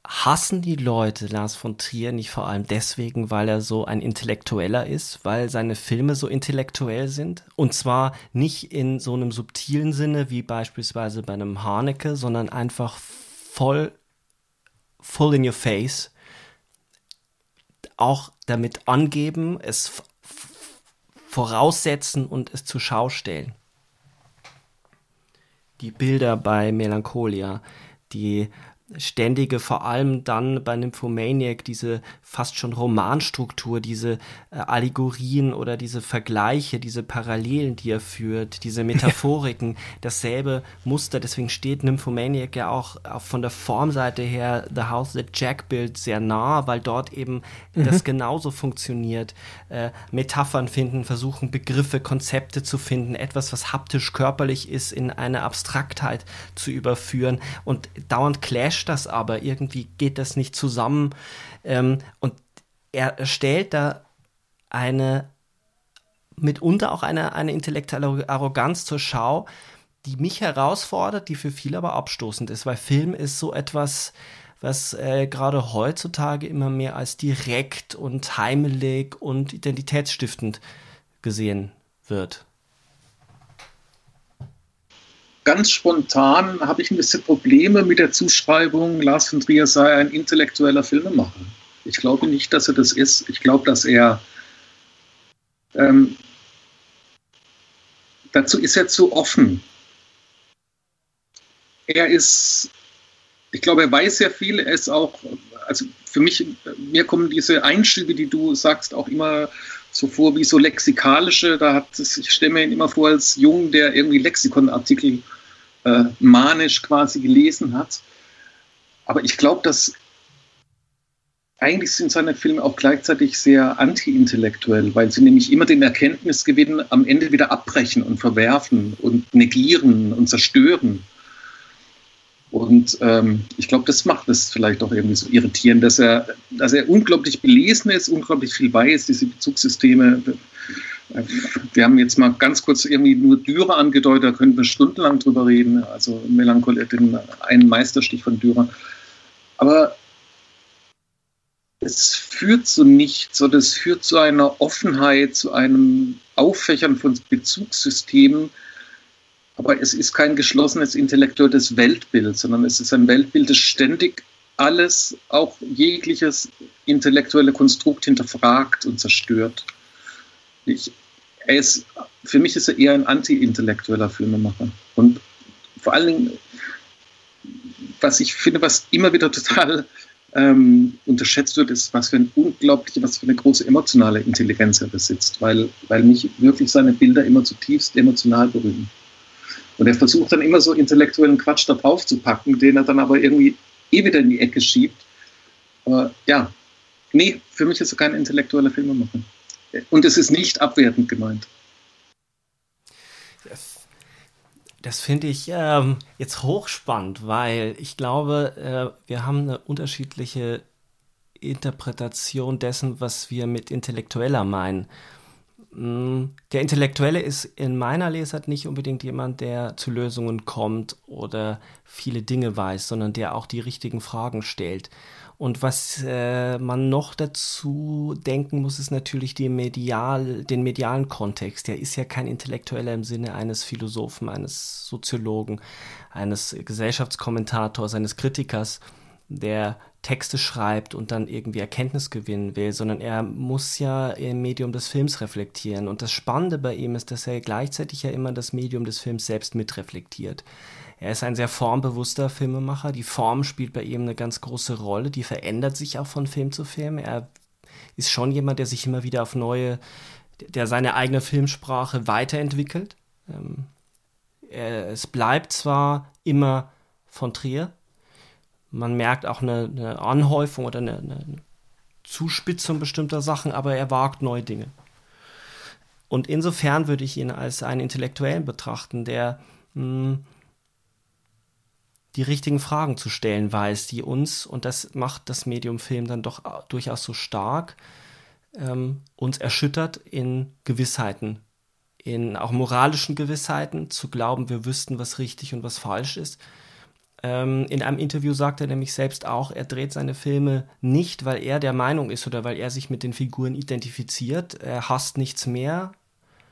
Hassen die Leute Lars von Trier nicht vor allem deswegen, weil er so ein Intellektueller ist, weil seine Filme so intellektuell sind? Und zwar nicht in so einem subtilen Sinne wie beispielsweise bei einem Haneke, sondern einfach voll, full in your face, auch damit angeben, es voraussetzen und es zur Schau stellen. Die Bilder bei Melancholia, die ständige, vor allem dann bei Nymphomaniac, diese fast schon Romanstruktur, diese äh, Allegorien oder diese Vergleiche, diese Parallelen, die er führt, diese Metaphoriken, dasselbe Muster. Deswegen steht Nymphomaniac ja auch, auch von der Formseite her The House That Jack Built sehr nah, weil dort eben mhm. das genauso funktioniert. Äh, Metaphern finden, versuchen Begriffe, Konzepte zu finden, etwas, was haptisch körperlich ist, in eine Abstraktheit zu überführen und dauernd clash clasht das aber, irgendwie geht das nicht zusammen. Ähm, und er stellt da eine, mitunter auch eine, eine intellektuelle Arroganz zur Schau, die mich herausfordert, die für viele aber abstoßend ist, weil Film ist so etwas, was äh, gerade heutzutage immer mehr als direkt und heimelig und identitätsstiftend gesehen wird ganz spontan habe ich ein bisschen Probleme mit der Zuschreibung, Lars von Trier sei ein intellektueller Filmemacher. Ich glaube nicht, dass er das ist. Ich glaube, dass er ähm, dazu ist er zu offen. Er ist, ich glaube, er weiß sehr viel. Er ist auch, also für mich, mir kommen diese Einschübe, die du sagst, auch immer so vor wie so lexikalische. Da hat ich stelle mir ihn immer vor als Jungen, der irgendwie Lexikonartikel äh, manisch quasi gelesen hat. Aber ich glaube, dass eigentlich sind seine Filme auch gleichzeitig sehr anti-intellektuell, weil sie nämlich immer den Erkenntnisgewinn am Ende wieder abbrechen und verwerfen und negieren und zerstören. Und ähm, ich glaube, das macht es vielleicht auch irgendwie so irritierend, dass er, dass er unglaublich belesen ist, unglaublich viel weiß, diese Bezugssysteme. Wir haben jetzt mal ganz kurz irgendwie nur Dürer angedeutet, da könnten wir stundenlang drüber reden. Also Melancholie, den einen Meisterstich von Dürer. Aber es führt zu nichts oder es führt zu einer Offenheit, zu einem Auffächern von Bezugssystemen, aber es ist kein geschlossenes intellektuelles Weltbild, sondern es ist ein Weltbild, das ständig alles, auch jegliches intellektuelle Konstrukt hinterfragt und zerstört. Ich, er ist, für mich ist er eher ein anti-intellektueller Filmemacher. Und vor allen Dingen, was ich finde, was immer wieder total ähm, unterschätzt wird, ist, was für ein unglaubliche, was für eine große emotionale Intelligenz er besitzt, weil, weil mich wirklich seine Bilder immer zutiefst emotional berühren. Und er versucht dann immer so intellektuellen Quatsch da drauf zu packen, den er dann aber irgendwie eh wieder in die Ecke schiebt. Aber ja, Nee, für mich ist er kein intellektueller Filmemacher. Und es ist nicht abwertend gemeint. Das, das finde ich ähm, jetzt hochspannend, weil ich glaube, äh, wir haben eine unterschiedliche Interpretation dessen, was wir mit intellektueller meinen. Mm, der Intellektuelle ist in meiner Lesart nicht unbedingt jemand, der zu Lösungen kommt oder viele Dinge weiß, sondern der auch die richtigen Fragen stellt. Und was äh, man noch dazu denken muss, ist natürlich medial, den medialen Kontext. Der ist ja kein Intellektueller im Sinne eines Philosophen, eines Soziologen, eines Gesellschaftskommentators, eines Kritikers, der Texte schreibt und dann irgendwie Erkenntnis gewinnen will, sondern er muss ja im Medium des Films reflektieren. Und das Spannende bei ihm ist, dass er gleichzeitig ja immer das Medium des Films selbst mitreflektiert. Er ist ein sehr formbewusster Filmemacher. Die Form spielt bei ihm eine ganz große Rolle. Die verändert sich auch von Film zu Film. Er ist schon jemand, der sich immer wieder auf neue, der seine eigene Filmsprache weiterentwickelt. Ähm, es bleibt zwar immer von Trier. Man merkt auch eine, eine Anhäufung oder eine, eine Zuspitzung bestimmter Sachen, aber er wagt neue Dinge. Und insofern würde ich ihn als einen Intellektuellen betrachten, der mh, hm, die richtigen Fragen zu stellen weiß, die uns, und das macht das Medium Film dann doch durchaus so stark, ähm, uns erschüttert in Gewissheiten, in auch moralischen Gewissheiten, zu glauben, wir wüssten, was richtig und was falsch ist. Ähm, in einem Interview sagt er nämlich selbst auch, er dreht seine Filme nicht, weil er der Meinung ist oder weil er sich mit den Figuren identifiziert. Er hasst nichts mehr,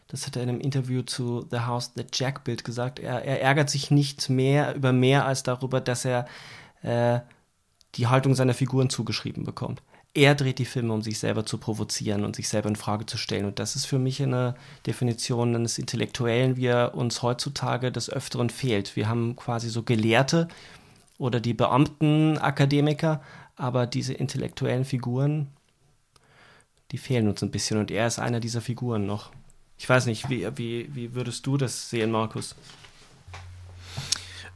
das hat er in einem Interview zu The House That Jack Built gesagt, er, er ärgert sich nicht mehr über mehr als darüber, dass er äh, die Haltung seiner Figuren zugeschrieben bekommt. Er dreht die Filme, um sich selber zu provozieren und sich selber in Frage zu stellen. Und das ist für mich eine Definition eines Intellektuellen, wie er uns heutzutage des Öfteren fehlt. Wir haben quasi so Gelehrte oder die Beamten, Akademiker, aber diese intellektuellen Figuren, die fehlen uns ein bisschen. Und er ist einer dieser Figuren noch. Ich weiß nicht, wie, wie, wie würdest du das sehen, Markus?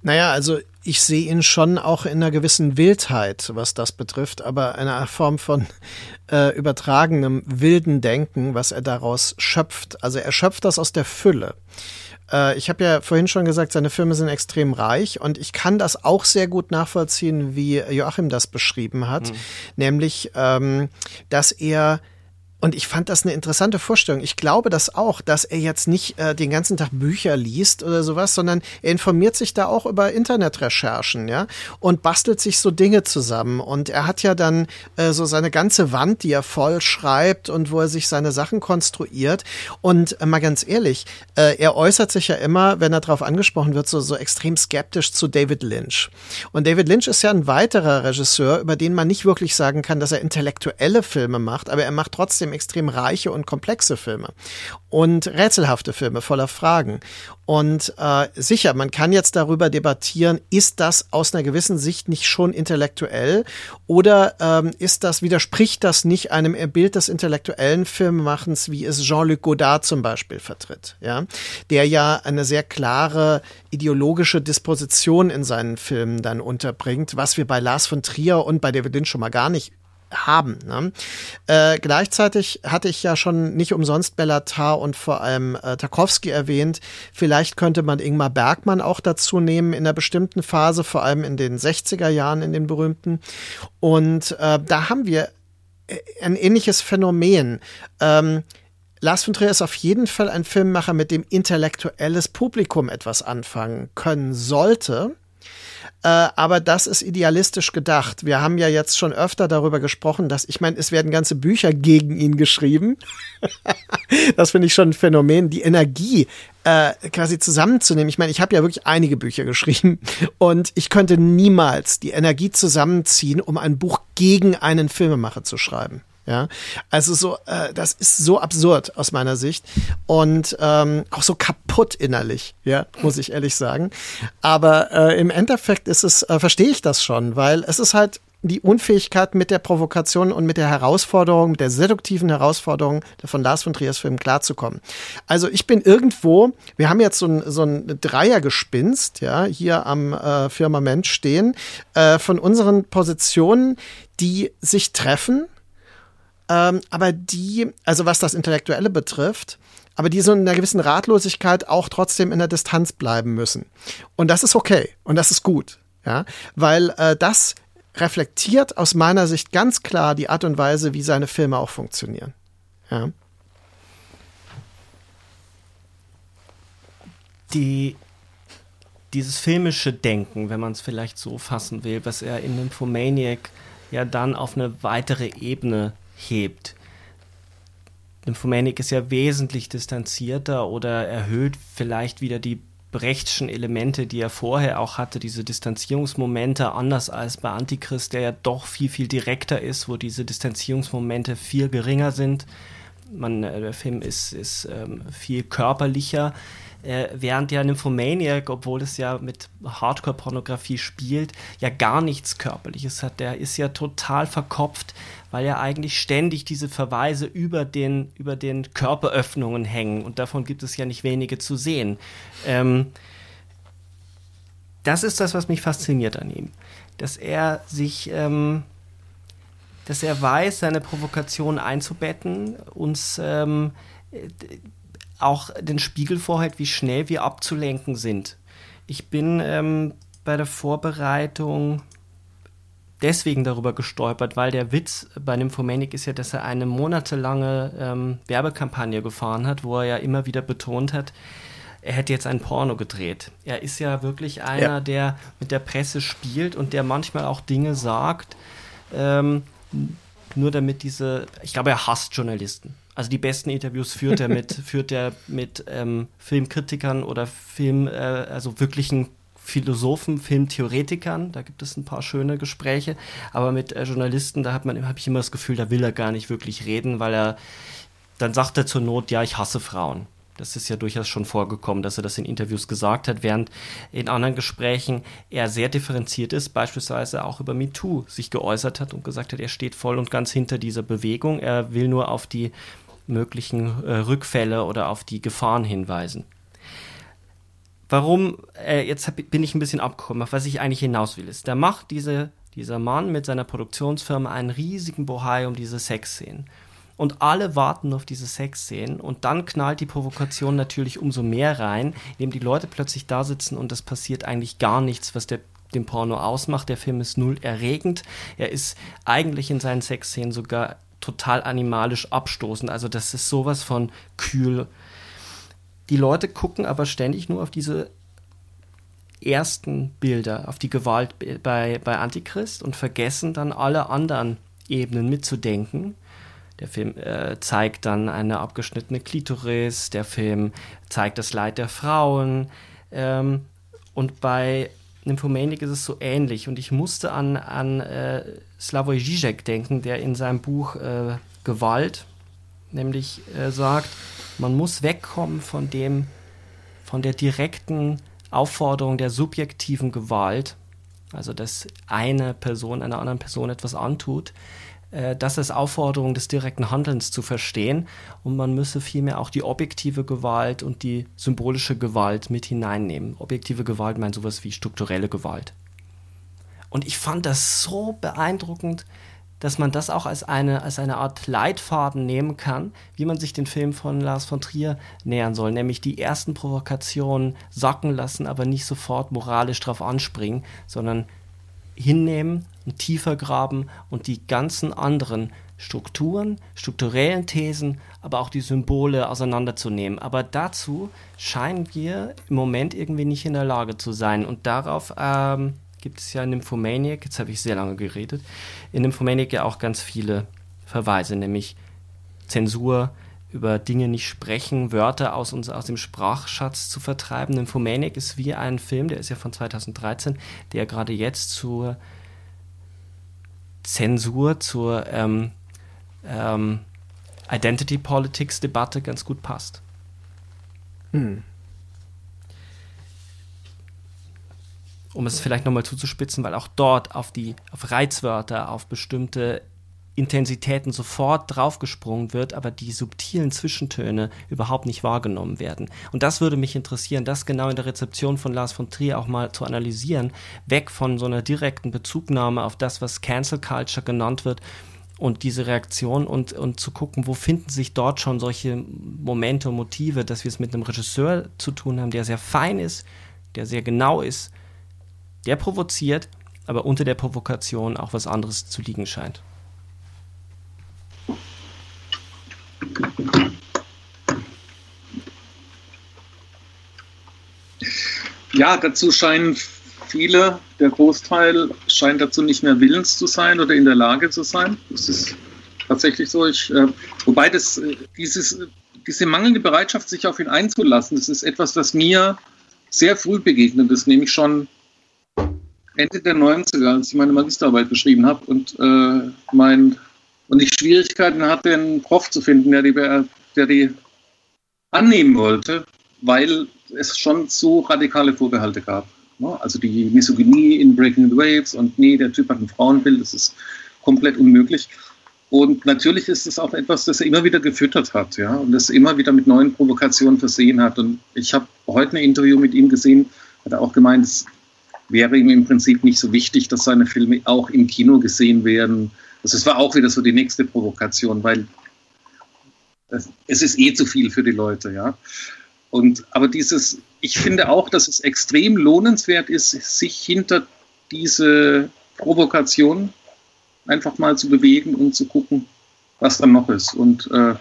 Naja, also ich sehe ihn schon auch in einer gewissen Wildheit, was das betrifft, aber einer Form von äh, übertragenem wilden Denken, was er daraus schöpft. Also er schöpft das aus der Fülle. Äh, ich habe ja vorhin schon gesagt, seine Filme sind extrem reich und ich kann das auch sehr gut nachvollziehen, wie Joachim das beschrieben hat, mhm. nämlich, ähm, dass er und ich fand das eine interessante Vorstellung. Ich glaube das auch, dass er jetzt nicht äh, den ganzen Tag Bücher liest oder sowas, sondern er informiert sich da auch über Internetrecherchen, ja, und bastelt sich so Dinge zusammen. Und er hat ja dann äh, so seine ganze Wand, die er voll schreibt und wo er sich seine Sachen konstruiert. Und äh, mal ganz ehrlich, äh, er äußert sich ja immer, wenn er darauf angesprochen wird, so, so extrem skeptisch zu David Lynch. Und David Lynch ist ja ein weiterer Regisseur, über den man nicht wirklich sagen kann, dass er intellektuelle Filme macht, aber er macht trotzdem extrem reiche und komplexe Filme und rätselhafte Filme voller Fragen. Und äh, sicher, man kann jetzt darüber debattieren, ist das aus einer gewissen Sicht nicht schon intellektuell oder ähm, ist das, widerspricht das nicht einem Bild des intellektuellen Filmemachens, wie es Jean-Luc Godard zum Beispiel vertritt, ja, der ja eine sehr klare ideologische Disposition in seinen Filmen dann unterbringt, was wir bei Lars von Trier und bei David Lynch schon mal gar nicht haben. Ne? Äh, gleichzeitig hatte ich ja schon nicht umsonst Bellatar und vor allem äh, Tarkovsky erwähnt. Vielleicht könnte man Ingmar Bergmann auch dazu nehmen in einer bestimmten Phase, vor allem in den 60er Jahren, in den berühmten. Und äh, da haben wir äh, ein ähnliches Phänomen. Ähm, Lars von Trier ist auf jeden Fall ein Filmemacher, mit dem intellektuelles Publikum etwas anfangen können sollte. Äh, aber das ist idealistisch gedacht. Wir haben ja jetzt schon öfter darüber gesprochen, dass, ich meine, es werden ganze Bücher gegen ihn geschrieben. das finde ich schon ein Phänomen. Die Energie äh, quasi zusammenzunehmen. Ich meine, ich habe ja wirklich einige Bücher geschrieben und ich könnte niemals die Energie zusammenziehen, um ein Buch gegen einen Filmemacher zu schreiben. Ja, also so, äh, das ist so absurd aus meiner Sicht und ähm, auch so kaputt innerlich, ja, muss ich ehrlich sagen. Aber äh, im Endeffekt ist es, äh, verstehe ich das schon, weil es ist halt die Unfähigkeit mit der Provokation und mit der Herausforderung, mit der seduktiven Herausforderung von Lars von Triers Film klarzukommen. Also ich bin irgendwo, wir haben jetzt so ein, so ein Dreiergespinst, ja, hier am äh, Firmament stehen, äh, von unseren Positionen, die sich treffen ähm, aber die, also was das Intellektuelle betrifft, aber die so in einer gewissen Ratlosigkeit auch trotzdem in der Distanz bleiben müssen. Und das ist okay und das ist gut, ja, weil äh, das reflektiert aus meiner Sicht ganz klar die Art und Weise, wie seine Filme auch funktionieren. Ja. Die, dieses filmische Denken, wenn man es vielleicht so fassen will, was er in Nymphomaniac ja dann auf eine weitere Ebene hebt. Nymphomaniac ist ja wesentlich distanzierter oder erhöht vielleicht wieder die Brechtschen Elemente, die er vorher auch hatte, diese Distanzierungsmomente, anders als bei Antichrist, der ja doch viel, viel direkter ist, wo diese Distanzierungsmomente viel geringer sind. Man, äh, der Film ist, ist ähm, viel körperlicher. Äh, während ja Nymphomaniac, obwohl es ja mit Hardcore-Pornografie spielt, ja gar nichts Körperliches hat. Der ist ja total verkopft, weil ja eigentlich ständig diese Verweise über den, über den Körperöffnungen hängen und davon gibt es ja nicht wenige zu sehen. Ähm, das ist das, was mich fasziniert an ihm. Dass er sich, ähm, dass er weiß, seine Provokation einzubetten, uns ähm, auch den Spiegel vorhält, wie schnell wir abzulenken sind. Ich bin ähm, bei der Vorbereitung deswegen darüber gestolpert, weil der Witz bei Nymphomanic ist ja, dass er eine monatelange ähm, Werbekampagne gefahren hat, wo er ja immer wieder betont hat, er hätte jetzt ein Porno gedreht. Er ist ja wirklich einer, ja. der mit der Presse spielt und der manchmal auch Dinge sagt, ähm, nur damit diese, ich glaube, er hasst Journalisten. Also die besten Interviews führt er mit, führt er mit ähm, Filmkritikern oder Film, äh, also wirklichen Philosophen, Filmtheoretikern, da gibt es ein paar schöne Gespräche, aber mit äh, Journalisten, da hat man, habe ich immer das Gefühl, da will er gar nicht wirklich reden, weil er, dann sagt er zur Not, ja, ich hasse Frauen. Das ist ja durchaus schon vorgekommen, dass er das in Interviews gesagt hat, während in anderen Gesprächen er sehr differenziert ist, beispielsweise auch über MeToo sich geäußert hat und gesagt hat, er steht voll und ganz hinter dieser Bewegung. Er will nur auf die möglichen äh, Rückfälle oder auf die Gefahren hinweisen. Warum, äh, jetzt hab, bin ich ein bisschen abgekommen, auf was ich eigentlich hinaus will, ist, da macht diese, dieser Mann mit seiner Produktionsfirma einen riesigen Bohai um diese Sexszenen. Und alle warten auf diese Sexszenen und dann knallt die Provokation natürlich umso mehr rein, indem die Leute plötzlich da sitzen und es passiert eigentlich gar nichts, was der den Porno ausmacht. Der Film ist null erregend. Er ist eigentlich in seinen Sexszenen sogar total animalisch abstoßend. Also das ist sowas von kühl. Die Leute gucken aber ständig nur auf diese ersten Bilder, auf die Gewalt bei, bei Antichrist und vergessen dann alle anderen Ebenen mitzudenken. Der Film äh, zeigt dann eine abgeschnittene Klitoris, der Film zeigt das Leid der Frauen. Ähm, und bei Nymphomaniac ist es so ähnlich. Und ich musste an, an äh, Slavoj Žižek denken, der in seinem Buch äh, Gewalt nämlich äh, sagt, man muss wegkommen von dem, von der direkten Aufforderung der subjektiven Gewalt, also dass eine Person einer anderen Person etwas antut, das als Aufforderung des direkten Handelns zu verstehen und man müsse vielmehr auch die objektive Gewalt und die symbolische Gewalt mit hineinnehmen. Objektive Gewalt meint sowas wie strukturelle Gewalt. Und ich fand das so beeindruckend, dass man das auch als eine, als eine Art Leitfaden nehmen kann, wie man sich den Film von Lars von Trier nähern soll. Nämlich die ersten Provokationen sacken lassen, aber nicht sofort moralisch drauf anspringen, sondern hinnehmen und tiefer graben und die ganzen anderen Strukturen, strukturellen Thesen, aber auch die Symbole auseinanderzunehmen. Aber dazu scheinen wir im Moment irgendwie nicht in der Lage zu sein. Und darauf ähm, gibt es ja in Nymphomaniac, jetzt habe ich sehr lange geredet, in Nymphomaniac ja auch ganz viele Verweise, nämlich Zensur, über Dinge nicht sprechen, Wörter aus, uns, aus dem Sprachschatz zu vertreiben. Nymphomaniac ist wie ein Film, der ist ja von 2013, der gerade jetzt zur Zensur, zur ähm, ähm, Identity Politics Debatte ganz gut passt. Hm. Um es vielleicht nochmal zuzuspitzen, weil auch dort auf die auf Reizwörter, auf bestimmte Intensitäten sofort draufgesprungen wird, aber die subtilen Zwischentöne überhaupt nicht wahrgenommen werden. Und das würde mich interessieren, das genau in der Rezeption von Lars von Trier auch mal zu analysieren, weg von so einer direkten Bezugnahme auf das, was Cancel Culture genannt wird und diese Reaktion und, und zu gucken, wo finden sich dort schon solche Momente und Motive, dass wir es mit einem Regisseur zu tun haben, der sehr fein ist, der sehr genau ist, der provoziert, aber unter der Provokation auch was anderes zu liegen scheint. Ja, dazu scheinen viele, der Großteil scheint dazu nicht mehr willens zu sein oder in der Lage zu sein. Das ist tatsächlich so. Ich, äh, wobei das, äh, dieses, diese mangelnde Bereitschaft, sich auf ihn einzulassen, das ist etwas, das mir sehr früh begegnet ist, nämlich schon Ende der 90er, als ich meine Magisterarbeit geschrieben habe und äh, mein und ich Schwierigkeiten hatte, einen Prof zu finden, der die, der die annehmen wollte, weil es schon so radikale Vorbehalte gab. Also die Misogynie in Breaking the Waves und nee, der Typ hat ein Frauenbild, das ist komplett unmöglich. Und natürlich ist es auch etwas, das er immer wieder gefüttert hat, ja, und das immer wieder mit neuen Provokationen versehen hat. Und ich habe heute ein Interview mit ihm gesehen, hat er auch gemeint, es wäre ihm im Prinzip nicht so wichtig, dass seine Filme auch im Kino gesehen werden. Also es war auch wieder so die nächste Provokation, weil es ist eh zu viel für die Leute, ja. Und aber dieses, ich finde auch, dass es extrem lohnenswert ist, sich hinter diese Provokation einfach mal zu bewegen und zu gucken, was dann noch ist. Und äh,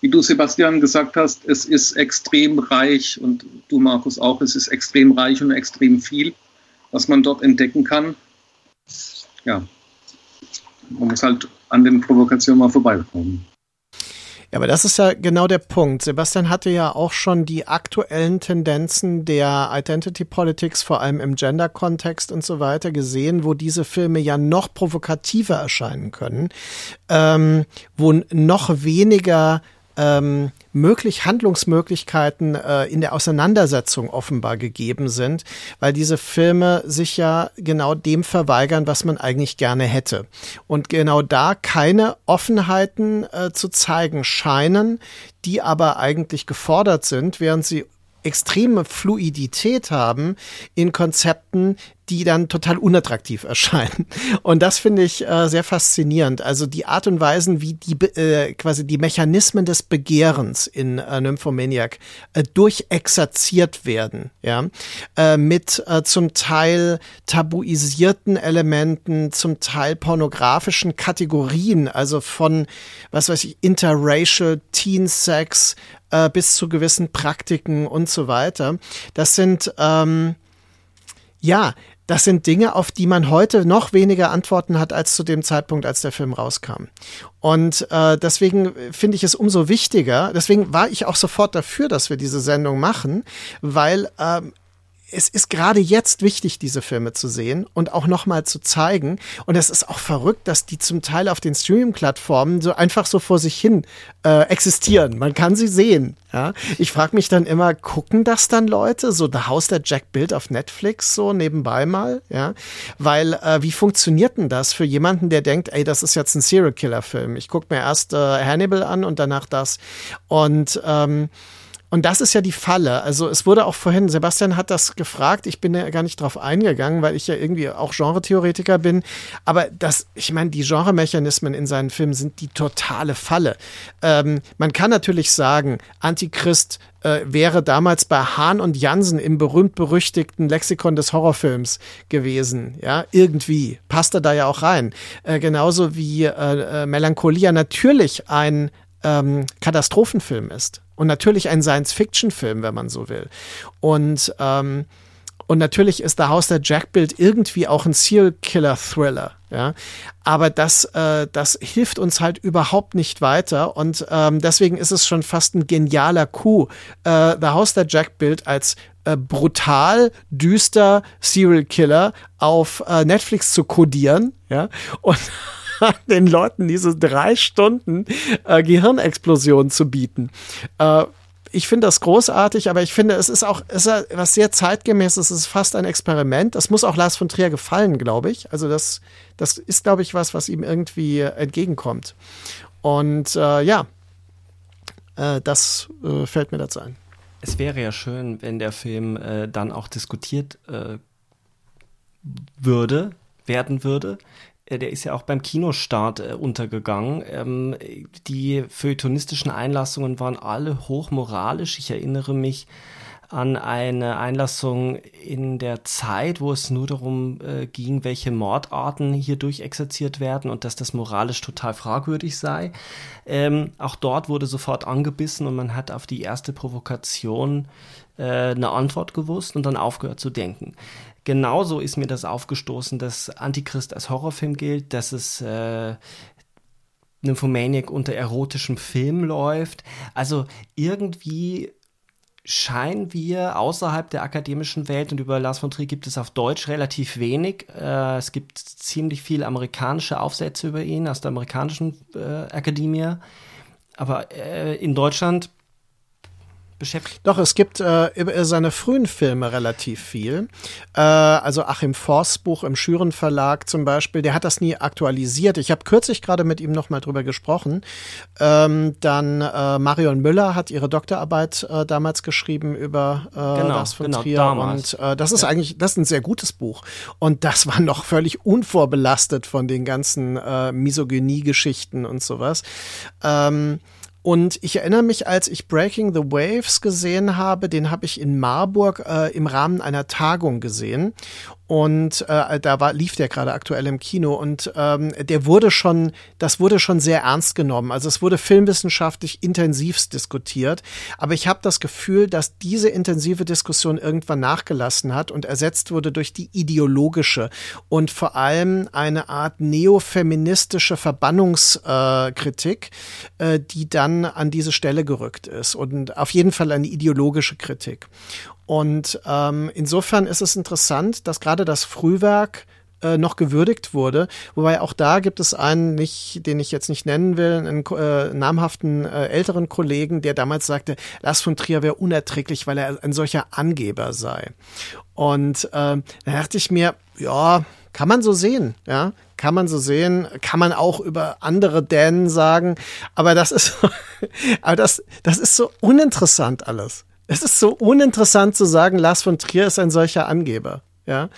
wie du, Sebastian, gesagt hast, es ist extrem reich und du, Markus, auch, es ist extrem reich und extrem viel, was man dort entdecken kann. Ja, man muss halt an den Provokationen mal vorbeikommen. Ja, aber das ist ja genau der Punkt. Sebastian hatte ja auch schon die aktuellen Tendenzen der Identity Politics, vor allem im Gender-Kontext und so weiter, gesehen, wo diese Filme ja noch provokativer erscheinen können, ähm, wo noch weniger ähm, möglich Handlungsmöglichkeiten äh, in der Auseinandersetzung offenbar gegeben sind, weil diese Filme sich ja genau dem verweigern, was man eigentlich gerne hätte. Und genau da keine Offenheiten äh, zu zeigen scheinen, die aber eigentlich gefordert sind, während sie extreme Fluidität haben in Konzepten, die dann total unattraktiv erscheinen. Und das finde ich äh, sehr faszinierend. Also die Art und Weisen, wie die äh, quasi die Mechanismen des Begehrens in äh, Nymphomaniac äh, durchexerziert werden, ja, äh, mit äh, zum Teil tabuisierten Elementen, zum Teil pornografischen Kategorien, also von was weiß ich, interracial Teen Sex äh, bis zu gewissen Praktiken und so weiter. Das sind ähm, ja, das sind Dinge, auf die man heute noch weniger Antworten hat als zu dem Zeitpunkt, als der Film rauskam. Und äh, deswegen finde ich es umso wichtiger, deswegen war ich auch sofort dafür, dass wir diese Sendung machen, weil ähm, es ist gerade jetzt wichtig, diese Filme zu sehen und auch nochmal zu zeigen. Und es ist auch verrückt, dass die zum Teil auf den Streaming-Plattformen so einfach so vor sich hin äh, existieren. Man kann sie sehen. Ja? Ich frage mich dann immer, gucken das dann Leute? So The House der Jack Bild auf Netflix so nebenbei mal? Ja, weil äh, wie funktioniert denn das für jemanden, der denkt, ey, das ist jetzt ein Serial Killer Film? Ich gucke mir erst äh, Hannibal an und danach das. Und ähm, und das ist ja die Falle. Also es wurde auch vorhin, Sebastian hat das gefragt, ich bin ja gar nicht drauf eingegangen, weil ich ja irgendwie auch Genretheoretiker bin. Aber das, ich meine, die Genremechanismen in seinen Filmen sind die totale Falle. Ähm, man kann natürlich sagen, Antichrist äh, wäre damals bei Hahn und Jansen im berühmt-berüchtigten Lexikon des Horrorfilms gewesen. Ja, irgendwie passt er da ja auch rein. Äh, genauso wie äh, äh Melancholia natürlich ein ähm, Katastrophenfilm ist. Und natürlich ein Science-Fiction-Film, wenn man so will. Und, ähm, und natürlich ist der Haus der Jack-Bild irgendwie auch ein Serial-Killer-Thriller. Ja? Aber das, äh, das hilft uns halt überhaupt nicht weiter. Und ähm, deswegen ist es schon fast ein genialer Coup, äh, The House der Jack-Bild als äh, brutal, düster Serial Killer auf äh, Netflix zu kodieren. Ja? Und den Leuten diese drei Stunden äh, Gehirnexplosion zu bieten. Äh, ich finde das großartig, aber ich finde, es ist auch es ist was sehr zeitgemäßes, es ist fast ein Experiment. Das muss auch Lars von Trier gefallen, glaube ich. Also das, das ist, glaube ich, was, was ihm irgendwie entgegenkommt. Und äh, ja, äh, das äh, fällt mir dazu ein. Es wäre ja schön, wenn der Film äh, dann auch diskutiert äh, würde, werden würde äh, der ist ja auch beim Kinostart äh, untergegangen. Ähm, die feuilletonistischen Einlassungen waren alle hochmoralisch. Ich erinnere mich an eine Einlassung in der Zeit, wo es nur darum äh, ging, welche Mordarten hier durchexerziert werden und dass das moralisch total fragwürdig sei. Ähm, auch dort wurde sofort angebissen und man hat auf die erste Provokation äh, eine Antwort gewusst und dann aufgehört zu denken. Genauso ist mir das aufgestoßen, dass Antichrist als Horrorfilm gilt, dass es äh, Nymphomaniac unter erotischem Film läuft. Also irgendwie scheinen wir außerhalb der akademischen Welt und über Lars von Trier gibt es auf Deutsch relativ wenig. Äh, es gibt ziemlich viele amerikanische Aufsätze über ihn aus der amerikanischen äh, Akademie. Aber äh, in Deutschland beschäftigt? Doch, es gibt äh, über seine frühen Filme relativ viel. Äh, also Achim Forsts Buch im Schüren Verlag zum Beispiel, der hat das nie aktualisiert. Ich habe kürzlich gerade mit ihm nochmal drüber gesprochen. Ähm, dann äh, Marion Müller hat ihre Doktorarbeit äh, damals geschrieben über äh, genau, Lars von genau, Trier. Damals. Und äh, das ist ja. eigentlich, das ist ein sehr gutes Buch. Und das war noch völlig unvorbelastet von den ganzen äh, Misogynie-Geschichten und sowas. Ähm, und ich erinnere mich, als ich Breaking the Waves gesehen habe, den habe ich in Marburg äh, im Rahmen einer Tagung gesehen. Und äh, da war, lief der gerade aktuell im Kino und ähm, der wurde schon, das wurde schon sehr ernst genommen. Also es wurde filmwissenschaftlich intensivst diskutiert. Aber ich habe das Gefühl, dass diese intensive Diskussion irgendwann nachgelassen hat und ersetzt wurde durch die ideologische und vor allem eine Art neofeministische Verbannungskritik, äh, äh, die dann an diese Stelle gerückt ist. Und auf jeden Fall eine ideologische Kritik. Und ähm, insofern ist es interessant, dass gerade das Frühwerk äh, noch gewürdigt wurde. Wobei auch da gibt es einen, nicht, den ich jetzt nicht nennen will, einen äh, namhaften äh, älteren Kollegen, der damals sagte, Lars von Trier wäre unerträglich, weil er ein solcher Angeber sei. Und äh, da dachte ich mir, ja, kann man so sehen, ja, kann man so sehen, kann man auch über andere Dänen sagen, aber das ist, aber das, das ist so uninteressant alles. Es ist so uninteressant zu sagen, Lars von Trier ist ein solcher Angeber. Ja,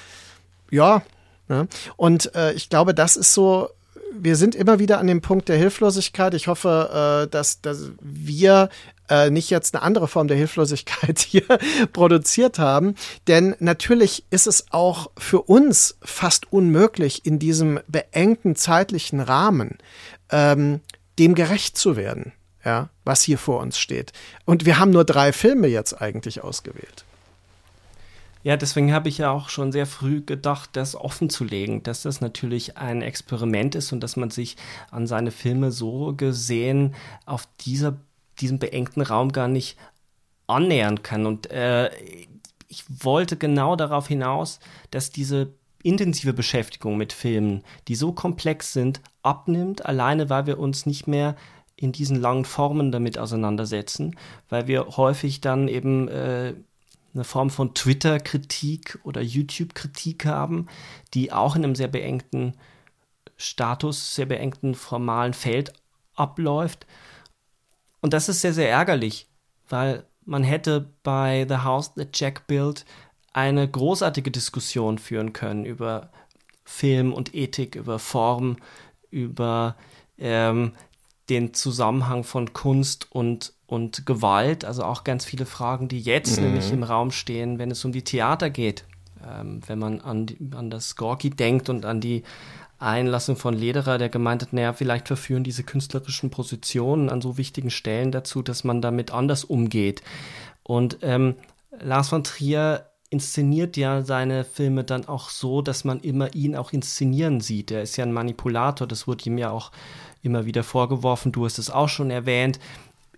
ja. ja. Und äh, ich glaube, das ist so. Wir sind immer wieder an dem Punkt der Hilflosigkeit. Ich hoffe, äh, dass, dass wir äh, nicht jetzt eine andere Form der Hilflosigkeit hier produziert haben. Denn natürlich ist es auch für uns fast unmöglich, in diesem beengten zeitlichen Rahmen ähm, dem gerecht zu werden ja, was hier vor uns steht. Und wir haben nur drei Filme jetzt eigentlich ausgewählt. Ja, deswegen habe ich ja auch schon sehr früh gedacht, das offen zu legen, dass das natürlich ein Experiment ist und dass man sich an seine Filme so gesehen auf dieser, diesem beengten Raum gar nicht annähern kann. Und äh, ich wollte genau darauf hinaus, dass diese intensive Beschäftigung mit Filmen, die so komplex sind, abnimmt, alleine weil wir uns nicht mehr in diesen langen Formen damit auseinandersetzen, weil wir häufig dann eben äh, eine Form von Twitter-Kritik oder YouTube-Kritik haben, die auch in einem sehr beengten Status, sehr beengten formalen Feld abläuft. Und das ist sehr, sehr ärgerlich, weil man hätte bei The House That Jack Built eine großartige Diskussion führen können über Film und Ethik, über Form, über ähm, den Zusammenhang von Kunst und, und Gewalt, also auch ganz viele Fragen, die jetzt mhm. nämlich im Raum stehen, wenn es um die Theater geht. Ähm, wenn man an, die, an das Gorki denkt und an die Einlassung von Lederer, der gemeint hat, naja, vielleicht verführen diese künstlerischen Positionen an so wichtigen Stellen dazu, dass man damit anders umgeht. Und ähm, Lars von Trier inszeniert ja seine Filme dann auch so, dass man immer ihn auch inszenieren sieht. Er ist ja ein Manipulator, das wurde ihm ja auch immer wieder vorgeworfen. Du hast es auch schon erwähnt.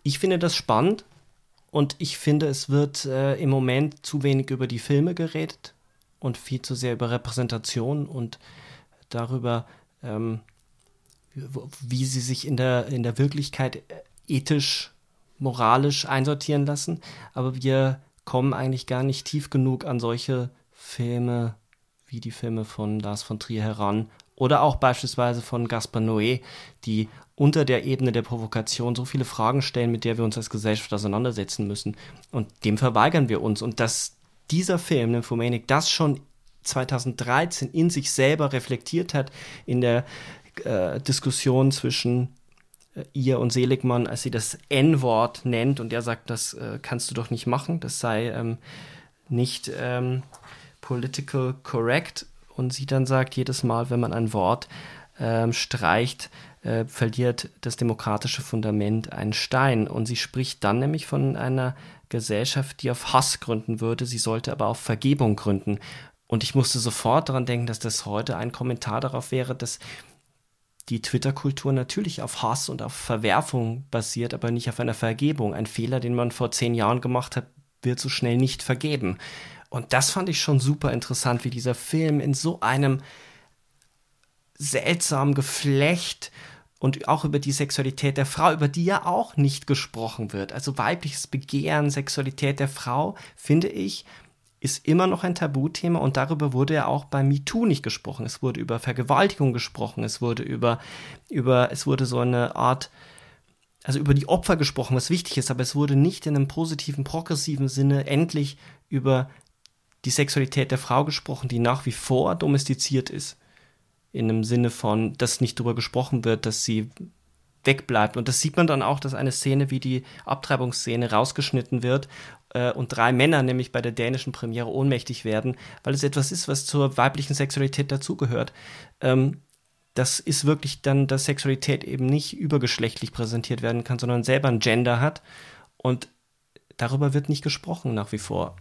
Ich finde das spannend und ich finde, es wird äh, im Moment zu wenig über die Filme geredet und viel zu sehr über Repräsentation und darüber, ähm, wie sie sich in der, in der Wirklichkeit äh, ethisch, moralisch einsortieren lassen. Aber wir kommen eigentlich gar nicht tief genug an solche Filme wie die Filme von Lars von Trier heran oder auch beispielsweise von Gaspar Noé, die unter der Ebene der Provokation so viele Fragen stellen, mit der wir uns als Gesellschaft auseinandersetzen müssen. Und dem verweigern wir uns. Und dass dieser Film, Nymphomanic, das schon 2013 in sich selber reflektiert hat in der äh, Diskussion zwischen äh, ihr und Seligmann, als sie das N-Wort nennt und er sagt, das äh, kannst du doch nicht machen, das sei ähm, nicht ähm, political correct und sie dann sagt, jedes Mal, wenn man ein Wort ähm, streicht, äh, verliert das demokratische Fundament einen Stein. Und sie spricht dann nämlich von einer Gesellschaft, die auf Hass gründen würde, sie sollte aber auf Vergebung gründen. Und ich musste sofort daran denken, dass das heute ein Kommentar darauf wäre, dass die Twitter-Kultur natürlich auf Hass und auf Verwerfung basiert, aber nicht auf einer Vergebung. Ein Fehler, den man vor zehn Jahren gemacht hat, wird so schnell nicht vergeben. Und das fand ich schon super interessant, wie dieser Film in so einem seltsamen Geflecht und auch über die Sexualität der Frau, über die ja auch nicht gesprochen wird. Also weibliches Begehren, Sexualität der Frau, finde ich, ist immer noch ein Tabuthema und darüber wurde ja auch bei MeToo nicht gesprochen. Es wurde über Vergewaltigung gesprochen, es wurde über, über, es wurde so eine Art, also über die Opfer gesprochen, was wichtig ist, aber es wurde nicht in einem positiven, progressiven Sinne endlich über die Sexualität der Frau gesprochen, die nach wie vor domestiziert ist. In einem Sinne von, dass nicht darüber gesprochen wird, dass sie wegbleibt. Und das sieht man dann auch, dass eine Szene wie die Abtreibungsszene rausgeschnitten wird äh, und drei Männer nämlich bei der dänischen Premiere ohnmächtig werden, weil es etwas ist, was zur weiblichen Sexualität dazugehört. Ähm, das ist wirklich dann, dass Sexualität eben nicht übergeschlechtlich präsentiert werden kann, sondern selber ein Gender hat. Und darüber wird nicht gesprochen nach wie vor.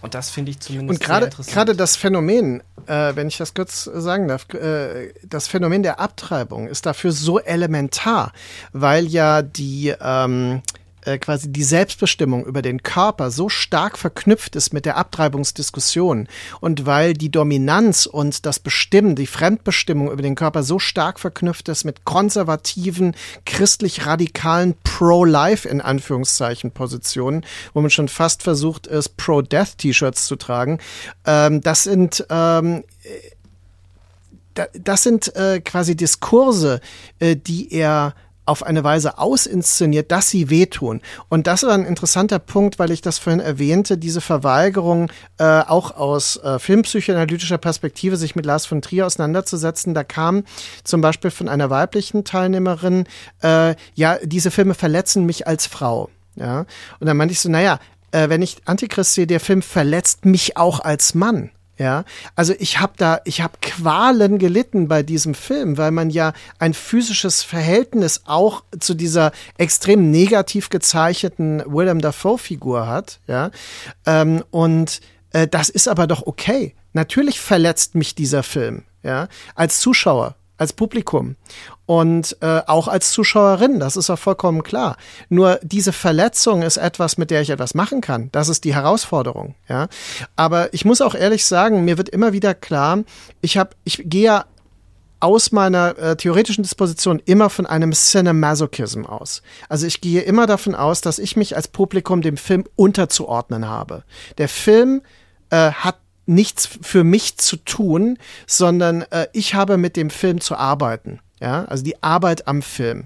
Und das finde ich zumindest Und gerade gerade das Phänomen, äh, wenn ich das kurz sagen darf, äh, das Phänomen der Abtreibung ist dafür so elementar, weil ja die ähm, äh, quasi die Selbstbestimmung über den Körper so stark verknüpft ist mit der Abtreibungsdiskussion und weil die Dominanz und das Bestimmen, die Fremdbestimmung über den Körper so stark verknüpft ist mit konservativen, christlich-radikalen Pro-Life in Anführungszeichen Positionen, wo man schon fast versucht ist, Pro-Death-T-Shirts zu tragen. Ähm, das sind ähm, das sind äh, quasi Diskurse, äh, die er auf eine Weise ausinszeniert, dass sie wehtun. Und das war ein interessanter Punkt, weil ich das vorhin erwähnte, diese Verweigerung äh, auch aus äh, filmpsychoanalytischer Perspektive sich mit Lars von Trier auseinanderzusetzen. Da kam zum Beispiel von einer weiblichen Teilnehmerin, äh, ja, diese Filme verletzen mich als Frau. Ja, und dann meinte ich so, naja, äh, wenn ich Antichrist sehe, der Film verletzt mich auch als Mann. Ja, also ich habe da, ich habe Qualen gelitten bei diesem Film, weil man ja ein physisches Verhältnis auch zu dieser extrem negativ gezeichneten Willem Dafoe-Figur hat. Ja, ähm, und äh, das ist aber doch okay. Natürlich verletzt mich dieser Film, ja, als Zuschauer als Publikum und äh, auch als Zuschauerin, das ist auch vollkommen klar. Nur diese Verletzung ist etwas, mit der ich etwas machen kann. Das ist die Herausforderung, ja. Aber ich muss auch ehrlich sagen, mir wird immer wieder klar, ich habe, ich gehe ja aus meiner äh, theoretischen Disposition immer von einem Cinemasochism aus. Also ich gehe immer davon aus, dass ich mich als Publikum dem Film unterzuordnen habe. Der Film äh, hat nichts für mich zu tun, sondern äh, ich habe mit dem Film zu arbeiten. Ja, also die Arbeit am Film.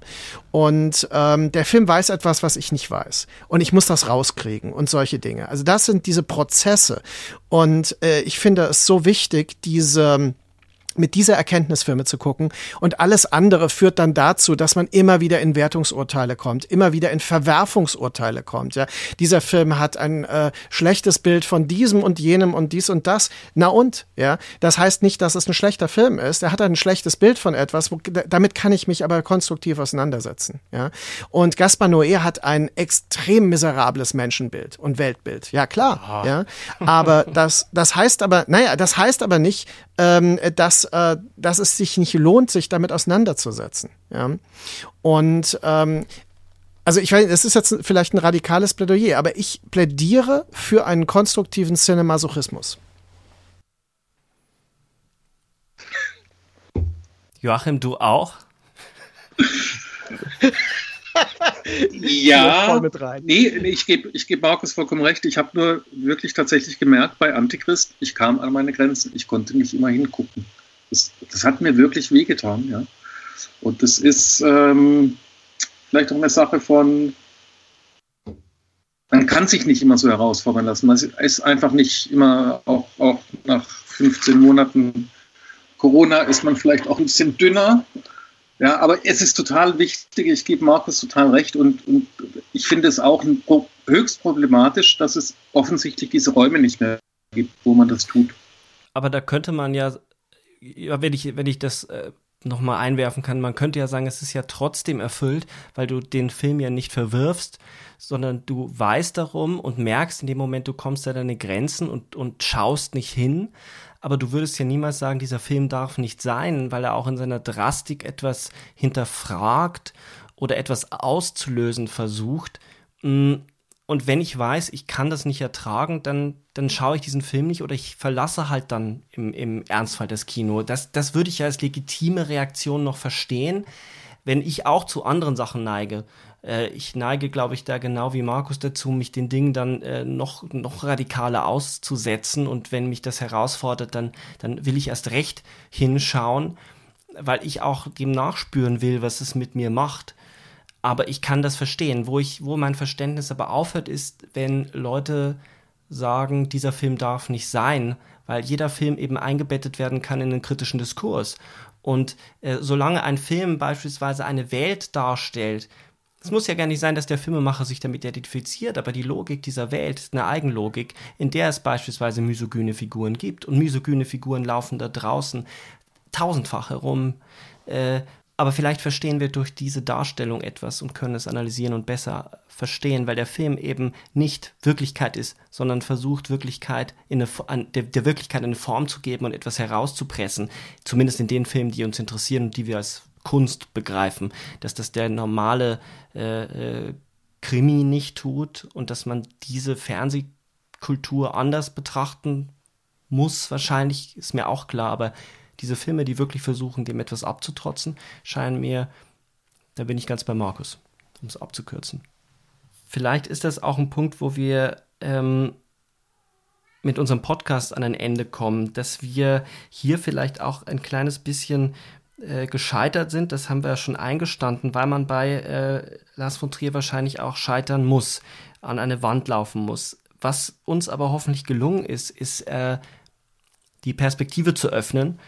Und ähm, der Film weiß etwas, was ich nicht weiß. Und ich muss das rauskriegen und solche Dinge. Also das sind diese Prozesse. Und äh, ich finde es so wichtig, diese mit dieser Erkenntnisfilme zu gucken. Und alles andere führt dann dazu, dass man immer wieder in Wertungsurteile kommt, immer wieder in Verwerfungsurteile kommt. Ja, dieser Film hat ein äh, schlechtes Bild von diesem und jenem und dies und das. Na und? Ja, das heißt nicht, dass es ein schlechter Film ist. Er hat ein schlechtes Bild von etwas. Wo, damit kann ich mich aber konstruktiv auseinandersetzen. Ja, und Gaspar Noé hat ein extrem miserables Menschenbild und Weltbild. Ja klar. Ah. Ja, aber das, das heißt aber, naja, das heißt aber nicht, ähm, dass, äh, dass es sich nicht lohnt, sich damit auseinanderzusetzen. Ja? Und ähm, also ich weiß, das ist jetzt vielleicht ein radikales Plädoyer, aber ich plädiere für einen konstruktiven Cinemasochismus. Joachim, du auch? ja, nee, ich gebe ich geb Markus vollkommen recht. Ich habe nur wirklich tatsächlich gemerkt bei Antichrist, ich kam an meine Grenzen. Ich konnte nicht immer hingucken. Das, das hat mir wirklich wehgetan, ja. Und das ist ähm, vielleicht auch eine Sache von man kann sich nicht immer so herausfordern lassen. Man ist einfach nicht immer, auch, auch nach 15 Monaten Corona ist man vielleicht auch ein bisschen dünner. Ja, aber es ist total wichtig, ich gebe Markus total recht und, und ich finde es auch höchst problematisch, dass es offensichtlich diese Räume nicht mehr gibt, wo man das tut. Aber da könnte man ja, wenn ich, wenn ich das äh, nochmal einwerfen kann, man könnte ja sagen, es ist ja trotzdem erfüllt, weil du den Film ja nicht verwirfst, sondern du weißt darum und merkst in dem Moment, du kommst an deine Grenzen und, und schaust nicht hin. Aber du würdest ja niemals sagen, dieser Film darf nicht sein, weil er auch in seiner Drastik etwas hinterfragt oder etwas auszulösen versucht. Und wenn ich weiß, ich kann das nicht ertragen, dann, dann schaue ich diesen Film nicht oder ich verlasse halt dann im, im Ernstfall das Kino. Das, das würde ich ja als legitime Reaktion noch verstehen, wenn ich auch zu anderen Sachen neige. Äh, ich neige, glaube ich, da genau wie Markus dazu, mich den Dingen dann äh, noch, noch radikaler auszusetzen. Und wenn mich das herausfordert, dann, dann will ich erst recht hinschauen, weil ich auch dem nachspüren will, was es mit mir macht. Aber ich kann das verstehen. Wo ich, wo mein Verständnis aber aufhört, ist, wenn Leute sagen, dieser Film darf nicht sein, weil jeder Film eben eingebettet werden kann in den kritischen Diskurs. Und äh, solange ein Film beispielsweise eine Welt darstellt, es muss ja gar nicht sein, dass der Filmemacher sich damit identifiziert, aber die Logik dieser Welt ist eine Eigenlogik, in der es beispielsweise misogyne Figuren gibt. Und misogyne Figuren laufen da draußen tausendfach herum. Äh, aber vielleicht verstehen wir durch diese Darstellung etwas und können es analysieren und besser verstehen, weil der Film eben nicht Wirklichkeit ist, sondern versucht, Wirklichkeit in eine, der, der Wirklichkeit eine Form zu geben und etwas herauszupressen. Zumindest in den Filmen, die uns interessieren und die wir als Kunst begreifen. Dass das der normale äh, äh, Krimi nicht tut und dass man diese Fernsehkultur anders betrachten muss, wahrscheinlich, ist mir auch klar, aber diese Filme, die wirklich versuchen, dem etwas abzutrotzen, scheinen mir, da bin ich ganz bei Markus, um es abzukürzen. Vielleicht ist das auch ein Punkt, wo wir ähm, mit unserem Podcast an ein Ende kommen, dass wir hier vielleicht auch ein kleines bisschen äh, gescheitert sind. Das haben wir ja schon eingestanden, weil man bei äh, Lars von Trier wahrscheinlich auch scheitern muss, an eine Wand laufen muss. Was uns aber hoffentlich gelungen ist, ist äh, die Perspektive zu öffnen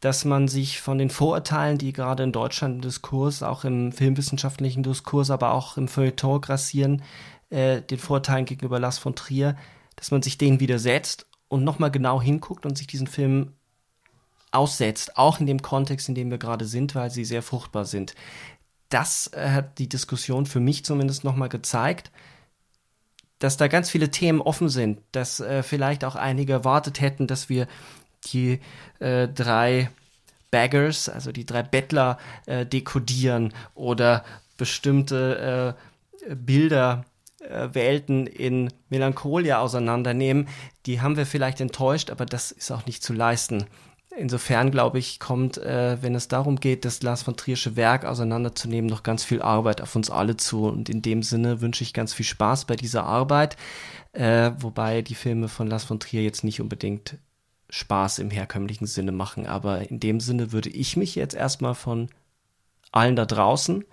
dass man sich von den Vorurteilen, die gerade in Deutschland im Diskurs, auch im filmwissenschaftlichen Diskurs, aber auch im Feuilleton grassieren, äh, den Vorurteilen gegenüber Lars von Trier, dass man sich denen widersetzt und nochmal genau hinguckt und sich diesen Film aussetzt, auch in dem Kontext, in dem wir gerade sind, weil sie sehr fruchtbar sind. Das äh, hat die Diskussion für mich zumindest nochmal gezeigt, dass da ganz viele Themen offen sind, dass äh, vielleicht auch einige erwartet hätten, dass wir die äh, drei Baggers, also die drei Bettler, äh, dekodieren oder bestimmte äh, Bilder äh, Welten in Melancholia auseinandernehmen, die haben wir vielleicht enttäuscht, aber das ist auch nicht zu leisten. Insofern, glaube ich, kommt, äh, wenn es darum geht, das Lars von Triersche Werk auseinanderzunehmen, noch ganz viel Arbeit auf uns alle zu. Und in dem Sinne wünsche ich ganz viel Spaß bei dieser Arbeit, äh, wobei die Filme von Lars von Trier jetzt nicht unbedingt Spaß im herkömmlichen Sinne machen. Aber in dem Sinne würde ich mich jetzt erstmal von allen da draußen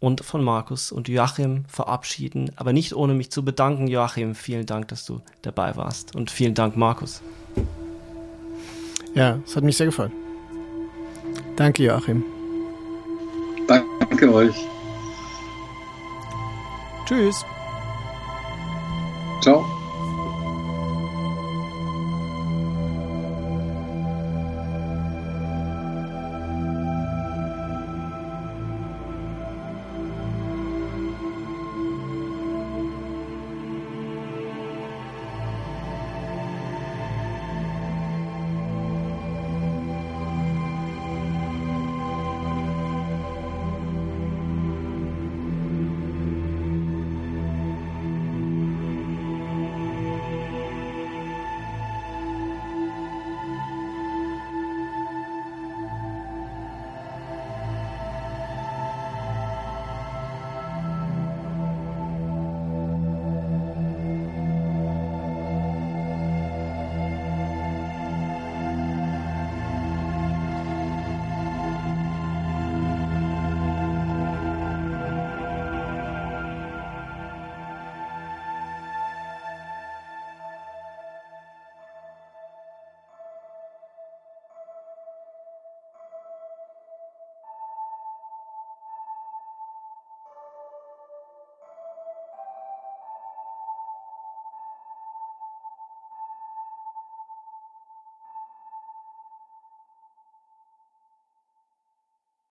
und von Markus und Joachim verabschieden, aber nicht ohne mich zu bedanken. Joachim, vielen Dank, dass du dabei warst und vielen Dank, Markus. Ja, es hat mich sehr gefallen. Danke, Joachim. Danke euch. Tschüss. Ciao.